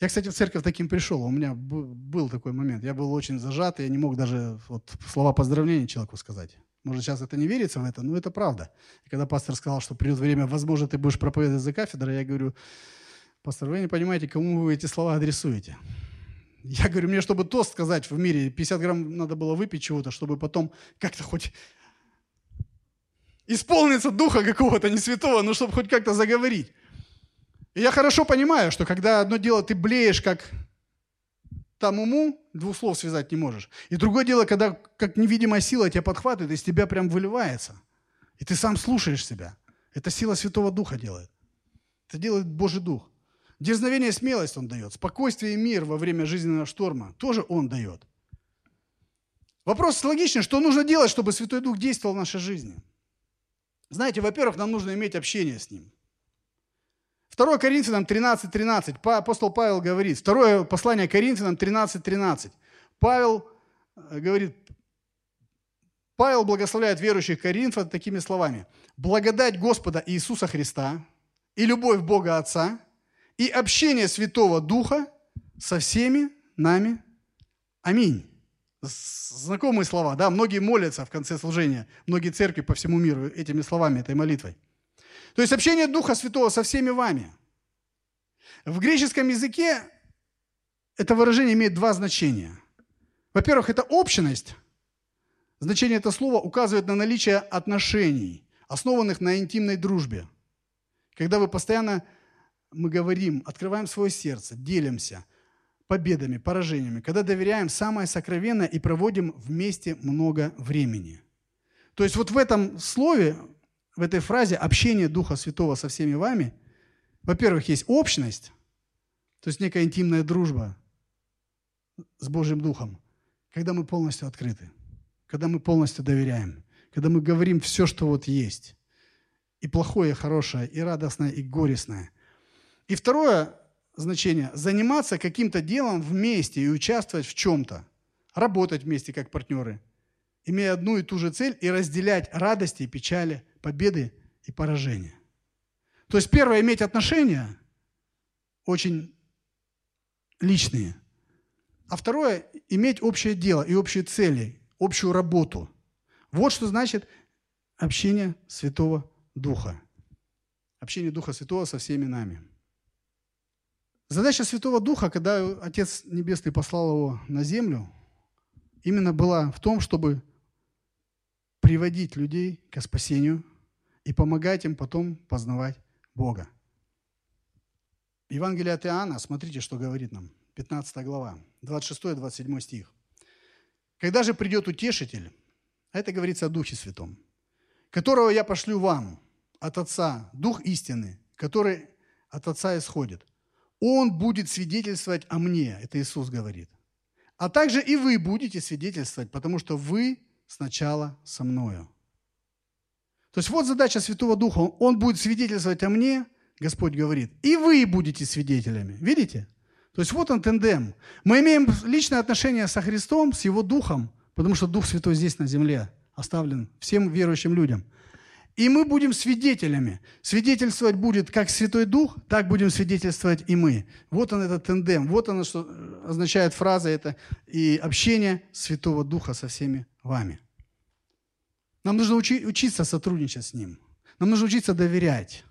я, кстати, в церковь таким пришел. У меня был такой момент. Я был очень зажат, я не мог даже вот слова поздравления человеку сказать. Может, сейчас это не верится в это, но это правда. И когда пастор сказал, что придет время, возможно, ты будешь проповедовать за кафедрой, я говорю, пастор, вы не понимаете, кому вы эти слова адресуете. Я говорю, мне, чтобы тост сказать в мире, 50 грамм надо было выпить чего-то, чтобы потом как-то хоть исполниться духа какого-то не святого, но чтобы хоть как-то заговорить. И я хорошо понимаю, что когда одно дело ты блеешь как там уму, двух слов связать не можешь. И другое дело, когда как невидимая сила тебя подхватывает, из тебя прям выливается. И ты сам слушаешь себя. Это сила Святого Духа делает. Это делает Божий Дух. Дерзновение смелость Он дает. Спокойствие и мир во время жизненного шторма тоже Он дает. Вопрос логичный, что нужно делать, чтобы Святой Дух действовал в нашей жизни? Знаете, во-первых, нам нужно иметь общение с Ним. 2 Коринфянам 13.13. 13. Апостол Павел говорит, второе послание Коринфянам 13.13. 13. Павел э, говорит, Павел благословляет верующих Коринфа такими словами. «Благодать Господа Иисуса Христа и любовь Бога Отца и общение Святого Духа со всеми нами. Аминь». Знакомые слова, да? Многие молятся в конце служения, многие церкви по всему миру этими словами, этой молитвой. То есть общение Духа Святого со всеми вами. В греческом языке это выражение имеет два значения. Во-первых, это общность. Значение этого слова указывает на наличие отношений, основанных на интимной дружбе. Когда вы постоянно, мы говорим, открываем свое сердце, делимся победами, поражениями, когда доверяем самое сокровенное и проводим вместе много времени. То есть вот в этом слове в этой фразе общение Духа Святого со всеми вами, во-первых, есть общность, то есть некая интимная дружба с Божьим Духом, когда мы полностью открыты, когда мы полностью доверяем, когда мы говорим все, что вот есть, и плохое, и хорошее, и радостное, и горестное. И второе значение – заниматься каким-то делом вместе и участвовать в чем-то, работать вместе как партнеры, имея одну и ту же цель и разделять радости и печали – победы и поражения. То есть первое, иметь отношения очень личные. А второе, иметь общее дело и общие цели, общую работу. Вот что значит общение Святого Духа. Общение Духа Святого со всеми нами. Задача Святого Духа, когда Отец Небесный послал его на землю, именно была в том, чтобы приводить людей к спасению и помогать им потом познавать Бога. Евангелие от Иоанна, смотрите, что говорит нам. 15 глава, 26-27 стих. «Когда же придет Утешитель, это говорится о Духе Святом, которого я пошлю вам от Отца, Дух истины, который от Отца исходит. Он будет свидетельствовать о мне, это Иисус говорит. А также и вы будете свидетельствовать, потому что вы сначала со мною. То есть вот задача Святого Духа. Он будет свидетельствовать о мне, Господь говорит, и вы будете свидетелями. Видите? То есть вот он тендем. Мы имеем личное отношение со Христом, с Его Духом, потому что Дух Святой здесь на земле оставлен всем верующим людям. И мы будем свидетелями. Свидетельствовать будет как Святой Дух, так будем свидетельствовать и мы. Вот он этот тендем, вот оно, что означает фраза это и общение Святого Духа со всеми вами. Нам нужно учи, учиться сотрудничать с Ним. Нам нужно учиться доверять.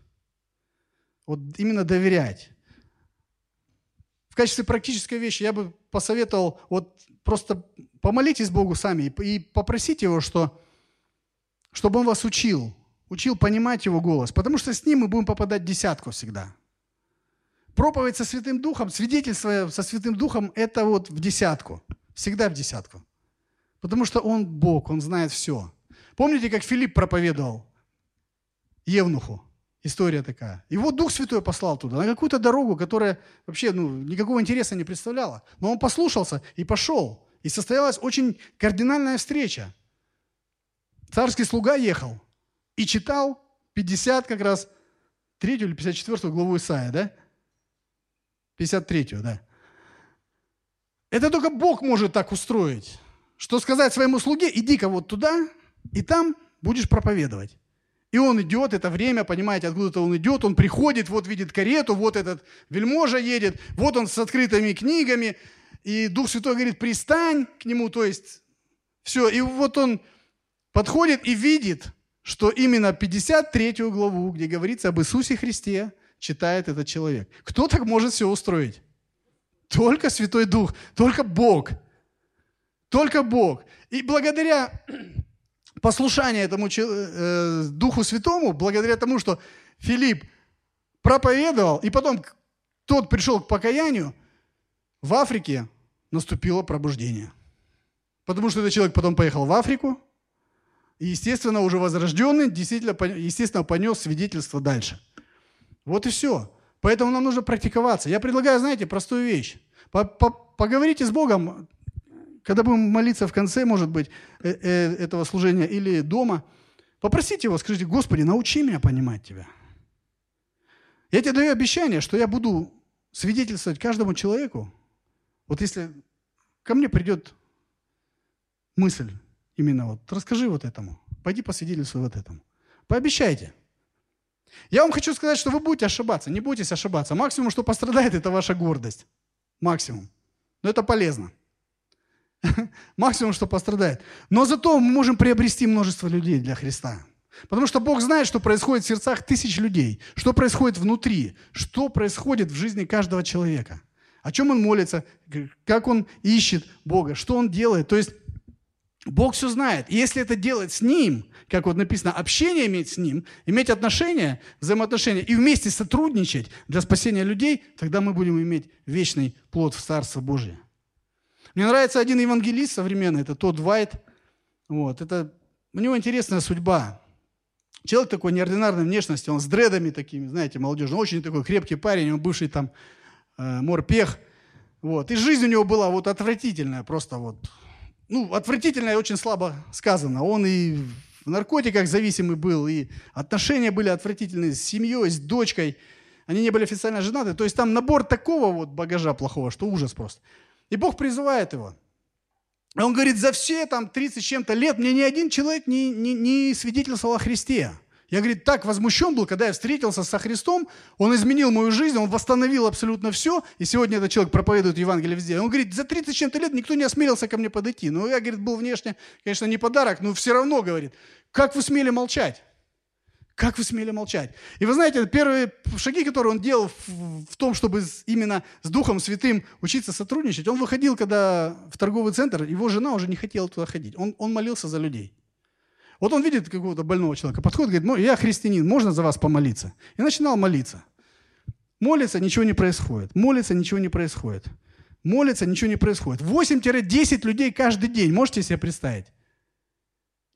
Вот именно доверять. В качестве практической вещи я бы посоветовал вот просто помолитесь Богу сами и попросите Его, что, чтобы Он вас учил, учил понимать Его голос, потому что с Ним мы будем попадать в десятку всегда. Проповедь со Святым Духом, свидетельство со Святым Духом – это вот в десятку, всегда в десятку. Потому что Он Бог, Он знает все. Помните, как Филипп проповедовал Евнуху? История такая. Его Дух Святой послал туда, на какую-то дорогу, которая вообще ну, никакого интереса не представляла. Но он послушался и пошел. И состоялась очень кардинальная встреча. Царский слуга ехал и читал 50 как раз, 3 или 54 главу Исаия, да? 53, да. Это только Бог может так устроить, что сказать своему слуге, иди-ка вот туда, и там будешь проповедовать. И он идет, это время, понимаете, откуда-то он идет, он приходит, вот видит карету, вот этот вельможа едет, вот он с открытыми книгами, и Дух Святой говорит, пристань к нему, то есть все. И вот он подходит и видит, что именно 53 главу, где говорится об Иисусе Христе, читает этот человек. Кто так может все устроить? Только Святой Дух, только Бог. Только Бог. И благодаря послушание этому э, Духу Святому, благодаря тому, что Филипп проповедовал, и потом тот пришел к покаянию, в Африке наступило пробуждение. Потому что этот человек потом поехал в Африку, и, естественно, уже возрожденный, действительно, естественно, понес свидетельство дальше. Вот и все. Поэтому нам нужно практиковаться. Я предлагаю, знаете, простую вещь. Поговорите с Богом когда будем молиться в конце, может быть, э, э, этого служения или дома, попросите его, скажите, Господи, научи меня понимать Тебя. Я тебе даю обещание, что я буду свидетельствовать каждому человеку. Вот если ко мне придет мысль именно вот, расскажи вот этому, пойди посвидетельствуй вот этому. Пообещайте. Я вам хочу сказать, что вы будете ошибаться, не бойтесь ошибаться. Максимум, что пострадает, это ваша гордость. Максимум. Но это полезно. *laughs* Максимум, что пострадает. Но зато мы можем приобрести множество людей для Христа. Потому что Бог знает, что происходит в сердцах тысяч людей, что происходит внутри, что происходит в жизни каждого человека. О чем он молится, как он ищет Бога, что он делает. То есть Бог все знает. И если это делать с Ним, как вот написано, общение иметь с Ним, иметь отношения, взаимоотношения и вместе сотрудничать для спасения людей, тогда мы будем иметь вечный плод в Царство Божие. Мне нравится один евангелист современный, это тот Вайт. Вот, это, у него интересная судьба. Человек такой неординарной внешности, он с дредами такими, знаете, молодежный, очень такой крепкий парень, он бывший там э, морпех. Вот. И жизнь у него была вот отвратительная, просто вот, ну, отвратительная очень слабо сказано. Он и в наркотиках зависимый был, и отношения были отвратительные с семьей, с дочкой. Они не были официально женаты. То есть там набор такого вот багажа плохого, что ужас просто. И Бог призывает его. Он говорит, за все там 30 с чем-то лет мне ни один человек не, не, не свидетельствовал о Христе. Я, говорит, так возмущен был, когда я встретился со Христом, Он изменил мою жизнь, Он восстановил абсолютно все, и сегодня этот человек проповедует Евангелие везде. Он говорит, за 30 с чем-то лет никто не осмелился ко мне подойти. Ну, я, говорит, был внешне, конечно, не подарок, но все равно, говорит, как вы смели молчать? Как вы смели молчать? И вы знаете, первые шаги, которые он делал в, том, чтобы именно с Духом Святым учиться сотрудничать, он выходил, когда в торговый центр, его жена уже не хотела туда ходить. Он, он молился за людей. Вот он видит какого-то больного человека, подходит, говорит, я христианин, можно за вас помолиться? И начинал молиться. Молится, ничего не происходит. Молится, ничего не происходит. Молится, ничего не происходит. 8-10 людей каждый день. Можете себе представить?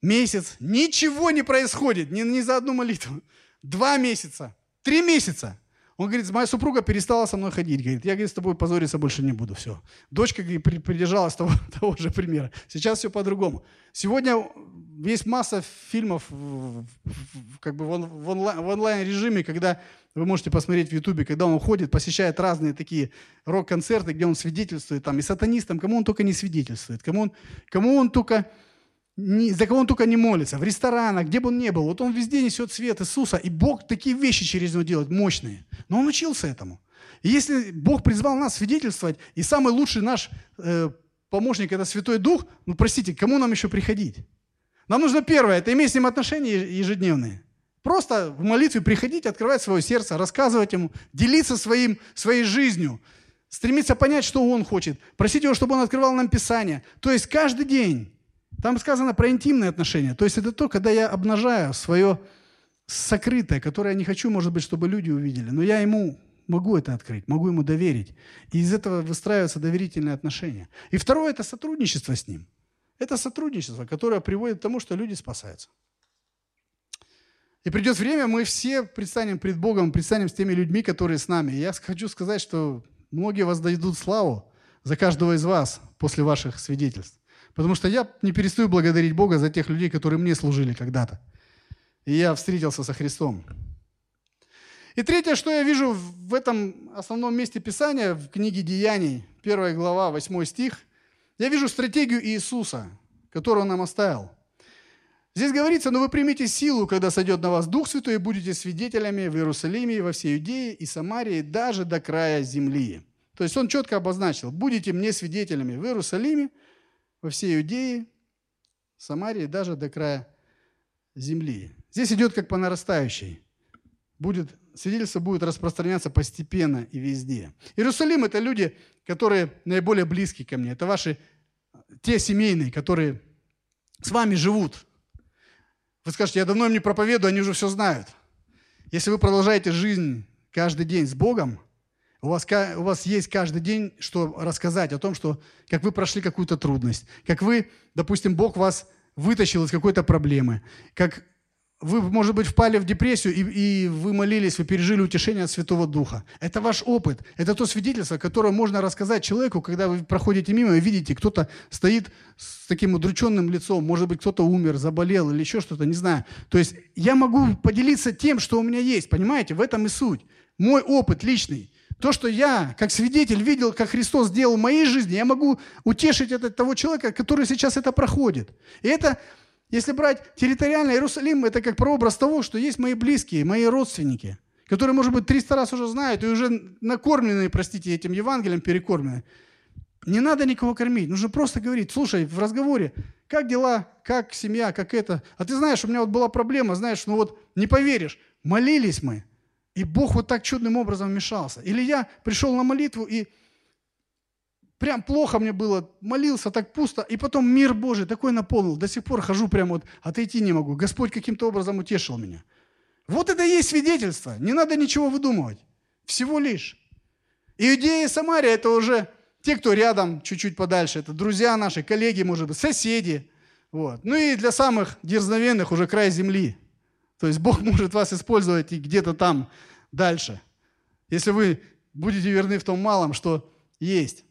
Месяц. Ничего не происходит. Ни, ни за одну молитву. Два месяца. Три месяца. Он говорит, моя супруга перестала со мной ходить. Говорит, я говорит, с тобой позориться больше не буду. Все. Дочка говорит, придержалась того, *laughs* того же примера. Сейчас все по-другому. Сегодня есть масса фильмов как бы в, онлайн, онлайн-режиме, когда вы можете посмотреть в Ютубе, когда он ходит, посещает разные такие рок-концерты, где он свидетельствует, там, и сатанистам, кому он только не свидетельствует, кому он, кому он только за кого он только не молится, в ресторанах, где бы он ни был. Вот он везде несет свет Иисуса, и Бог такие вещи через него делает, мощные. Но он учился этому. И если Бог призвал нас свидетельствовать, и самый лучший наш э, помощник – это Святой Дух, ну, простите, кому нам еще приходить? Нам нужно первое – это иметь с ним отношения ежедневные. Просто в молитве приходить, открывать свое сердце, рассказывать ему, делиться своим, своей жизнью, стремиться понять, что он хочет, просить его, чтобы он открывал нам Писание. То есть каждый день там сказано про интимные отношения. То есть это то, когда я обнажаю свое сокрытое, которое я не хочу, может быть, чтобы люди увидели. Но я ему могу это открыть, могу ему доверить. И из этого выстраиваются доверительные отношения. И второе – это сотрудничество с ним. Это сотрудничество, которое приводит к тому, что люди спасаются. И придет время, мы все предстанем пред Богом, предстанем с теми людьми, которые с нами. И я хочу сказать, что многие воздадут славу за каждого из вас после ваших свидетельств. Потому что я не перестаю благодарить Бога за тех людей, которые мне служили когда-то. И я встретился со Христом. И третье, что я вижу в этом основном месте Писания, в книге Деяний, 1 глава, 8 стих, я вижу стратегию Иисуса, которую Он нам оставил. Здесь говорится, но вы примите силу, когда сойдет на вас Дух Святой, и будете свидетелями в Иерусалиме, во всей Иудее и Самарии, даже до края земли. То есть он четко обозначил, будете мне свидетелями в Иерусалиме, во всей Иудее, Самарии, даже до края земли. Здесь идет как по нарастающей. Будет, свидетельство будет распространяться постепенно и везде. Иерусалим – это люди, которые наиболее близки ко мне. Это ваши, те семейные, которые с вами живут. Вы скажете, я давно им не проповедую, они уже все знают. Если вы продолжаете жизнь каждый день с Богом – у вас, у вас есть каждый день, что рассказать о том, что, как вы прошли какую-то трудность, как вы, допустим, Бог вас вытащил из какой-то проблемы, как вы, может быть, впали в депрессию, и, и вы молились, вы пережили утешение от Святого Духа. Это ваш опыт, это то свидетельство, которое можно рассказать человеку, когда вы проходите мимо и видите, кто-то стоит с таким удрученным лицом, может быть, кто-то умер, заболел или еще что-то, не знаю. То есть я могу поделиться тем, что у меня есть, понимаете, в этом и суть. Мой опыт личный. То, что я, как свидетель, видел, как Христос сделал в моей жизни, я могу утешить это, того человека, который сейчас это проходит. И это, если брать территориально Иерусалим, это как прообраз того, что есть мои близкие, мои родственники, которые, может быть, 300 раз уже знают и уже накормлены, простите, этим Евангелием перекормлены. Не надо никого кормить, нужно просто говорить, слушай, в разговоре, как дела, как семья, как это. А ты знаешь, у меня вот была проблема, знаешь, ну вот не поверишь, молились мы, и Бог вот так чудным образом вмешался. Или я пришел на молитву и прям плохо мне было, молился так пусто, и потом мир Божий такой наполнил. До сих пор хожу прям вот, отойти не могу. Господь каким-то образом утешил меня. Вот это и есть свидетельство. Не надо ничего выдумывать. Всего лишь. Иудея и Самария – это уже те, кто рядом, чуть-чуть подальше. Это друзья наши, коллеги, может быть, соседи. Вот. Ну и для самых дерзновенных уже край земли – то есть Бог *laughs* может вас использовать и где-то там дальше, если вы будете верны в том малом, что есть.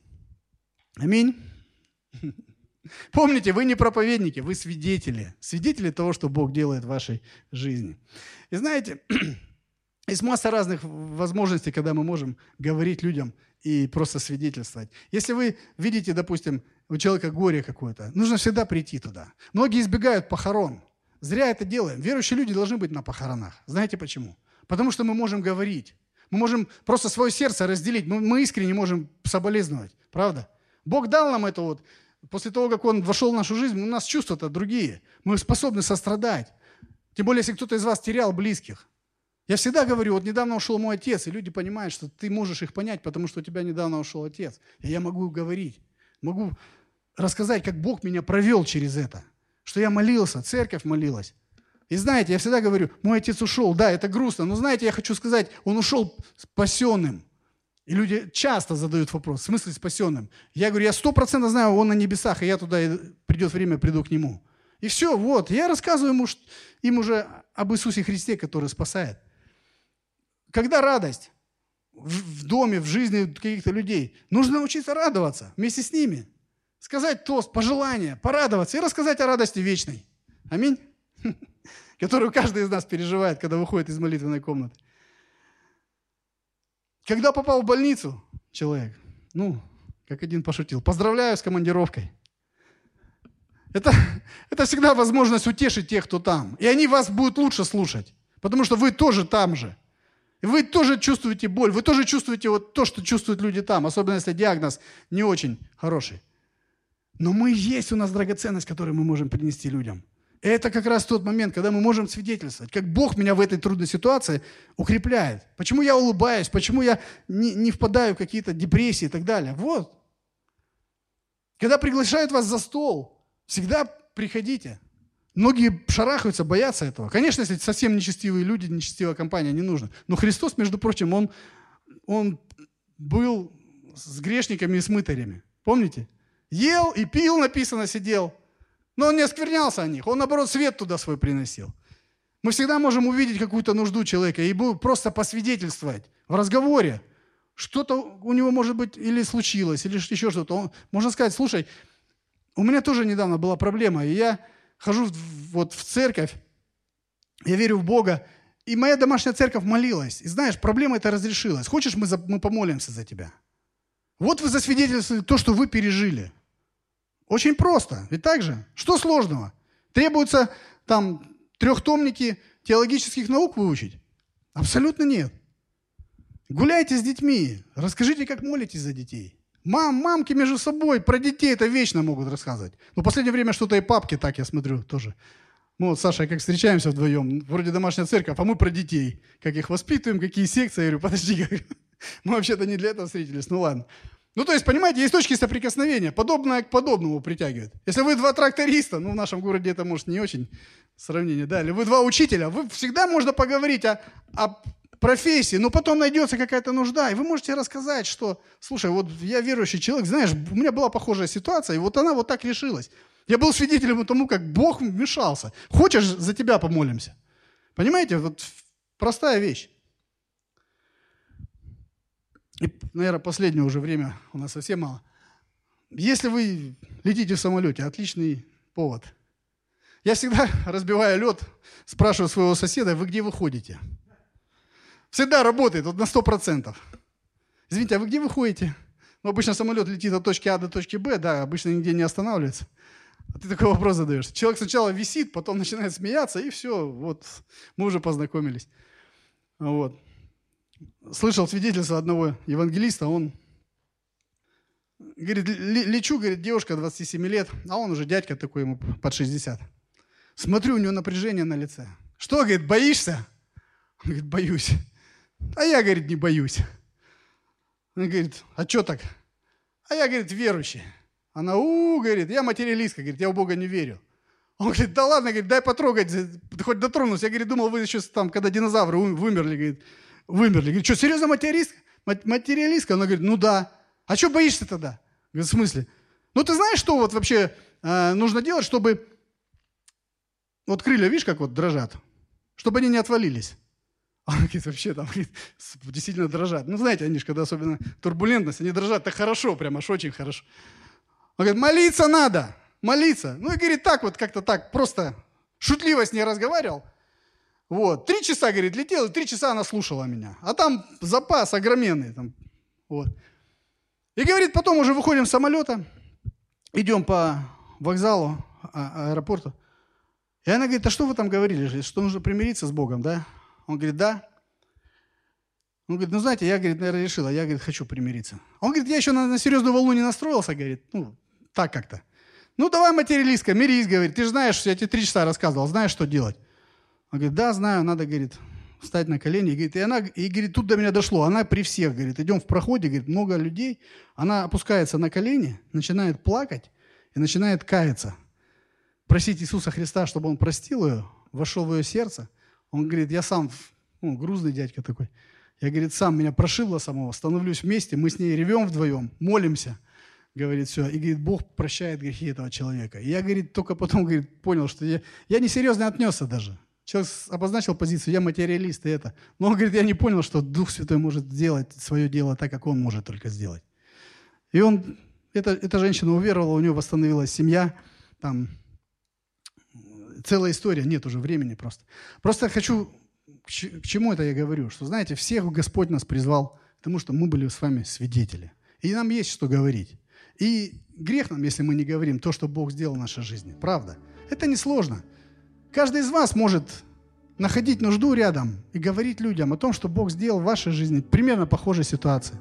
Аминь. *laughs* Помните, вы не проповедники, вы свидетели. Свидетели того, что Бог делает в вашей жизни. И знаете, *clears throat* есть масса разных возможностей, когда мы можем говорить людям и просто свидетельствовать. Если вы видите, допустим, у человека горе какое-то, нужно всегда прийти туда. Многие избегают похорон. Зря это делаем. Верующие люди должны быть на похоронах. Знаете почему? Потому что мы можем говорить. Мы можем просто свое сердце разделить. Мы, мы искренне можем соболезновать. Правда? Бог дал нам это вот. После того, как Он вошел в нашу жизнь, у нас чувства-то другие. Мы способны сострадать. Тем более, если кто-то из вас терял близких. Я всегда говорю, вот недавно ушел мой отец, и люди понимают, что ты можешь их понять, потому что у тебя недавно ушел отец. И я могу говорить, могу рассказать, как Бог меня провел через это. Что я молился, церковь молилась. И знаете, я всегда говорю, мой отец ушел, да, это грустно, но знаете, я хочу сказать, он ушел спасенным. И люди часто задают вопрос, в смысле спасенным? Я говорю, я сто процентов знаю, он на небесах, и я туда, придет время, приду к нему. И все, вот, я рассказываю ему, им уже об Иисусе Христе, который спасает. Когда радость в доме, в жизни каких-то людей, нужно научиться радоваться вместе с ними. Сказать тост, пожелание, порадоваться и рассказать о радости вечной. Аминь. *laughs* Которую каждый из нас переживает, когда выходит из молитвенной комнаты. Когда попал в больницу человек, ну, как один пошутил, поздравляю с командировкой. Это, *laughs* это всегда возможность утешить тех, кто там. И они вас будут лучше слушать, потому что вы тоже там же. И вы тоже чувствуете боль, вы тоже чувствуете вот то, что чувствуют люди там, особенно если диагноз не очень хороший. Но мы есть у нас драгоценность, которую мы можем принести людям. Это как раз тот момент, когда мы можем свидетельствовать, как Бог меня в этой трудной ситуации укрепляет. Почему я улыбаюсь, почему я не, не впадаю в какие-то депрессии и так далее. Вот. Когда приглашают вас за стол, всегда приходите. Многие шарахаются, боятся этого. Конечно, если совсем нечестивые люди, нечестивая компания, не нужно. Но Христос, между прочим, Он, он был с грешниками и с мытарями. Помните? Ел и пил, написано, сидел. Но он не осквернялся о них. Он, наоборот, свет туда свой приносил. Мы всегда можем увидеть какую-то нужду человека и просто посвидетельствовать в разговоре. Что-то у него, может быть, или случилось, или еще что-то. Он, можно сказать, слушай, у меня тоже недавно была проблема, и я хожу вот в церковь, я верю в Бога, и моя домашняя церковь молилась. И знаешь, проблема эта разрешилась. Хочешь, мы, за, мы помолимся за тебя? Вот вы засвидетельствовали то, что вы пережили. Очень просто. Ведь так же? Что сложного? Требуется там трехтомники теологических наук выучить? Абсолютно нет. Гуляйте с детьми, расскажите, как молитесь за детей. Мам, мамки между собой про детей это вечно могут рассказывать. Но в последнее время что-то и папки так, я смотрю, тоже. Мы вот с Сашей как встречаемся вдвоем, вроде домашняя церковь, а мы про детей. Как их воспитываем, какие секции. Я говорю, подожди, *laughs* мы вообще-то не для этого встретились, ну ладно. Ну, то есть, понимаете, есть точки соприкосновения. Подобное к подобному притягивает. Если вы два тракториста, ну, в нашем городе это, может, не очень сравнение, да, или вы два учителя, вы всегда можно поговорить о, о профессии, но потом найдется какая-то нужда, и вы можете рассказать, что, слушай, вот я верующий человек, знаешь, у меня была похожая ситуация, и вот она вот так решилась. Я был свидетелем тому, как Бог вмешался. Хочешь, за тебя помолимся? Понимаете, вот простая вещь. И, наверное, последнее уже время у нас совсем мало. Если вы летите в самолете, отличный повод. Я всегда, *laughs* разбивая лед, спрашиваю своего соседа, вы где выходите? Всегда работает, вот на 100%. Извините, а вы где выходите? Ну, обычно самолет летит от точки А до точки Б, да, обычно нигде не останавливается. А ты такой вопрос задаешь. Человек сначала висит, потом начинает смеяться, и все, вот, мы уже познакомились. Вот слышал свидетельство одного евангелиста, он говорит, лечу, говорит, девушка 27 лет, а он уже дядька такой, ему под 60. Смотрю, у него напряжение на лице. Что, говорит, боишься? Он говорит, боюсь. А я, говорит, не боюсь. Он говорит, а что так? А я, говорит, верующий. Она, у, говорит, я материалистка, говорит, я в Бога не верю. Он говорит, да ладно, говорит, дай потрогать, хоть дотронусь. Я, говорит, думал, вы еще там, когда динозавры вымерли, говорит, вымерли. Говорит, что, серьезно материалистка? Материалистка? Она говорит, ну да. А что боишься тогда? Говорит, в смысле? Ну ты знаешь, что вот вообще э, нужно делать, чтобы... Вот крылья, видишь, как вот дрожат? Чтобы они не отвалились. А он говорит, вообще там говорит, действительно дрожат. Ну, знаете, они же, когда особенно турбулентность, они дрожат так хорошо, прям аж очень хорошо. Он говорит, молиться надо, молиться. Ну, и говорит, так вот как-то так, просто шутливо с ней разговаривал. Вот. Три часа, говорит, летел, и три часа она слушала меня. А там запас огроменный. Там. Вот. И говорит, потом уже выходим с самолета, идем по вокзалу, а, аэропорту. И она говорит, а что вы там говорили, что нужно примириться с Богом, да? Он говорит, да. Он говорит, ну знаете, я, говорит, наверное, решила, я, говорит, хочу примириться. Он говорит, я еще на, на серьезную волну не настроился, говорит, ну, так как-то. Ну, давай, материалистка, мирись, говорит, ты же знаешь, я тебе три часа рассказывал, знаешь, что делать. Он говорит, да, знаю, надо, говорит, встать на колени. И, говорит, и она, и говорит, тут до меня дошло. Она при всех, говорит, идем в проходе, говорит, много людей. Она опускается на колени, начинает плакать и начинает каяться. просить Иисуса Христа, чтобы Он простил ее, вошел в ее сердце. Он говорит, я сам, ну, грузный дядька такой, я, говорит, сам меня прошибло самого, становлюсь вместе, мы с ней ревем вдвоем, молимся, говорит, все. И, говорит, Бог прощает грехи этого человека. И я, говорит, только потом, говорит, понял, что я, я несерьезно отнесся даже. Человек обозначил позицию, я материалист и это. Но он говорит, я не понял, что Дух Святой может сделать свое дело так, как он может только сделать. И он, эта, эта женщина уверовала, у нее восстановилась семья, там целая история, нет уже времени просто. Просто хочу, к чему это я говорю, что, знаете, всех Господь нас призвал к тому, что мы были с вами свидетели. И нам есть что говорить. И грех нам, если мы не говорим то, что Бог сделал в нашей жизни. Правда. Это несложно. Каждый из вас может находить нужду рядом и говорить людям о том, что Бог сделал в вашей жизни. Примерно похожая ситуация.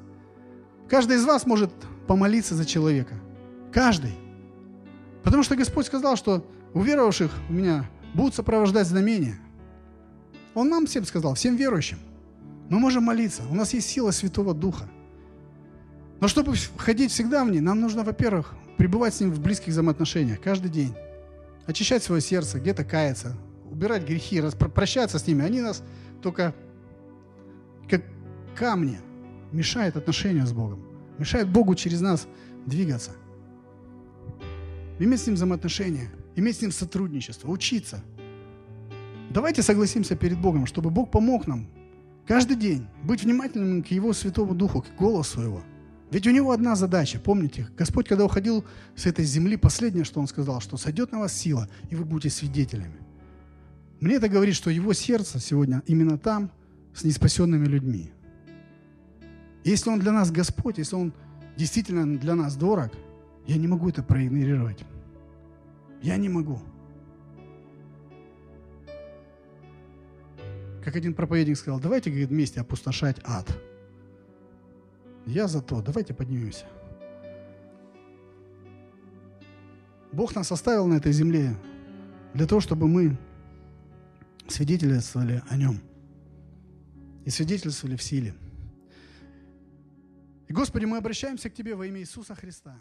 Каждый из вас может помолиться за человека. Каждый. Потому что Господь сказал, что уверовавших у меня будут сопровождать знамения. Он нам всем сказал, всем верующим. Мы можем молиться. У нас есть сила Святого Духа. Но чтобы ходить всегда в ней, нам нужно, во-первых, пребывать с Ним в близких взаимоотношениях каждый день. Очищать свое сердце, где-то каяться, убирать грехи, прощаться с ними. Они нас только как камни мешают отношению с Богом. Мешают Богу через нас двигаться. Иметь с Ним взаимоотношения, иметь с Ним сотрудничество, учиться. Давайте согласимся перед Богом, чтобы Бог помог нам каждый день быть внимательным к Его Святому Духу, к голосу Его – ведь у него одна задача, помните, Господь, когда уходил с этой земли, последнее, что Он сказал, что сойдет на вас сила, и вы будете свидетелями. Мне это говорит, что его сердце сегодня именно там, с неспасенными людьми. если Он для нас Господь, если Он действительно для нас дорог, я не могу это проигнорировать. Я не могу. Как один проповедник сказал, давайте, говорит, вместе опустошать ад – я за то. Давайте поднимемся. Бог нас оставил на этой земле для того, чтобы мы свидетельствовали о Нем. И свидетельствовали в силе. И, Господи, мы обращаемся к Тебе во имя Иисуса Христа.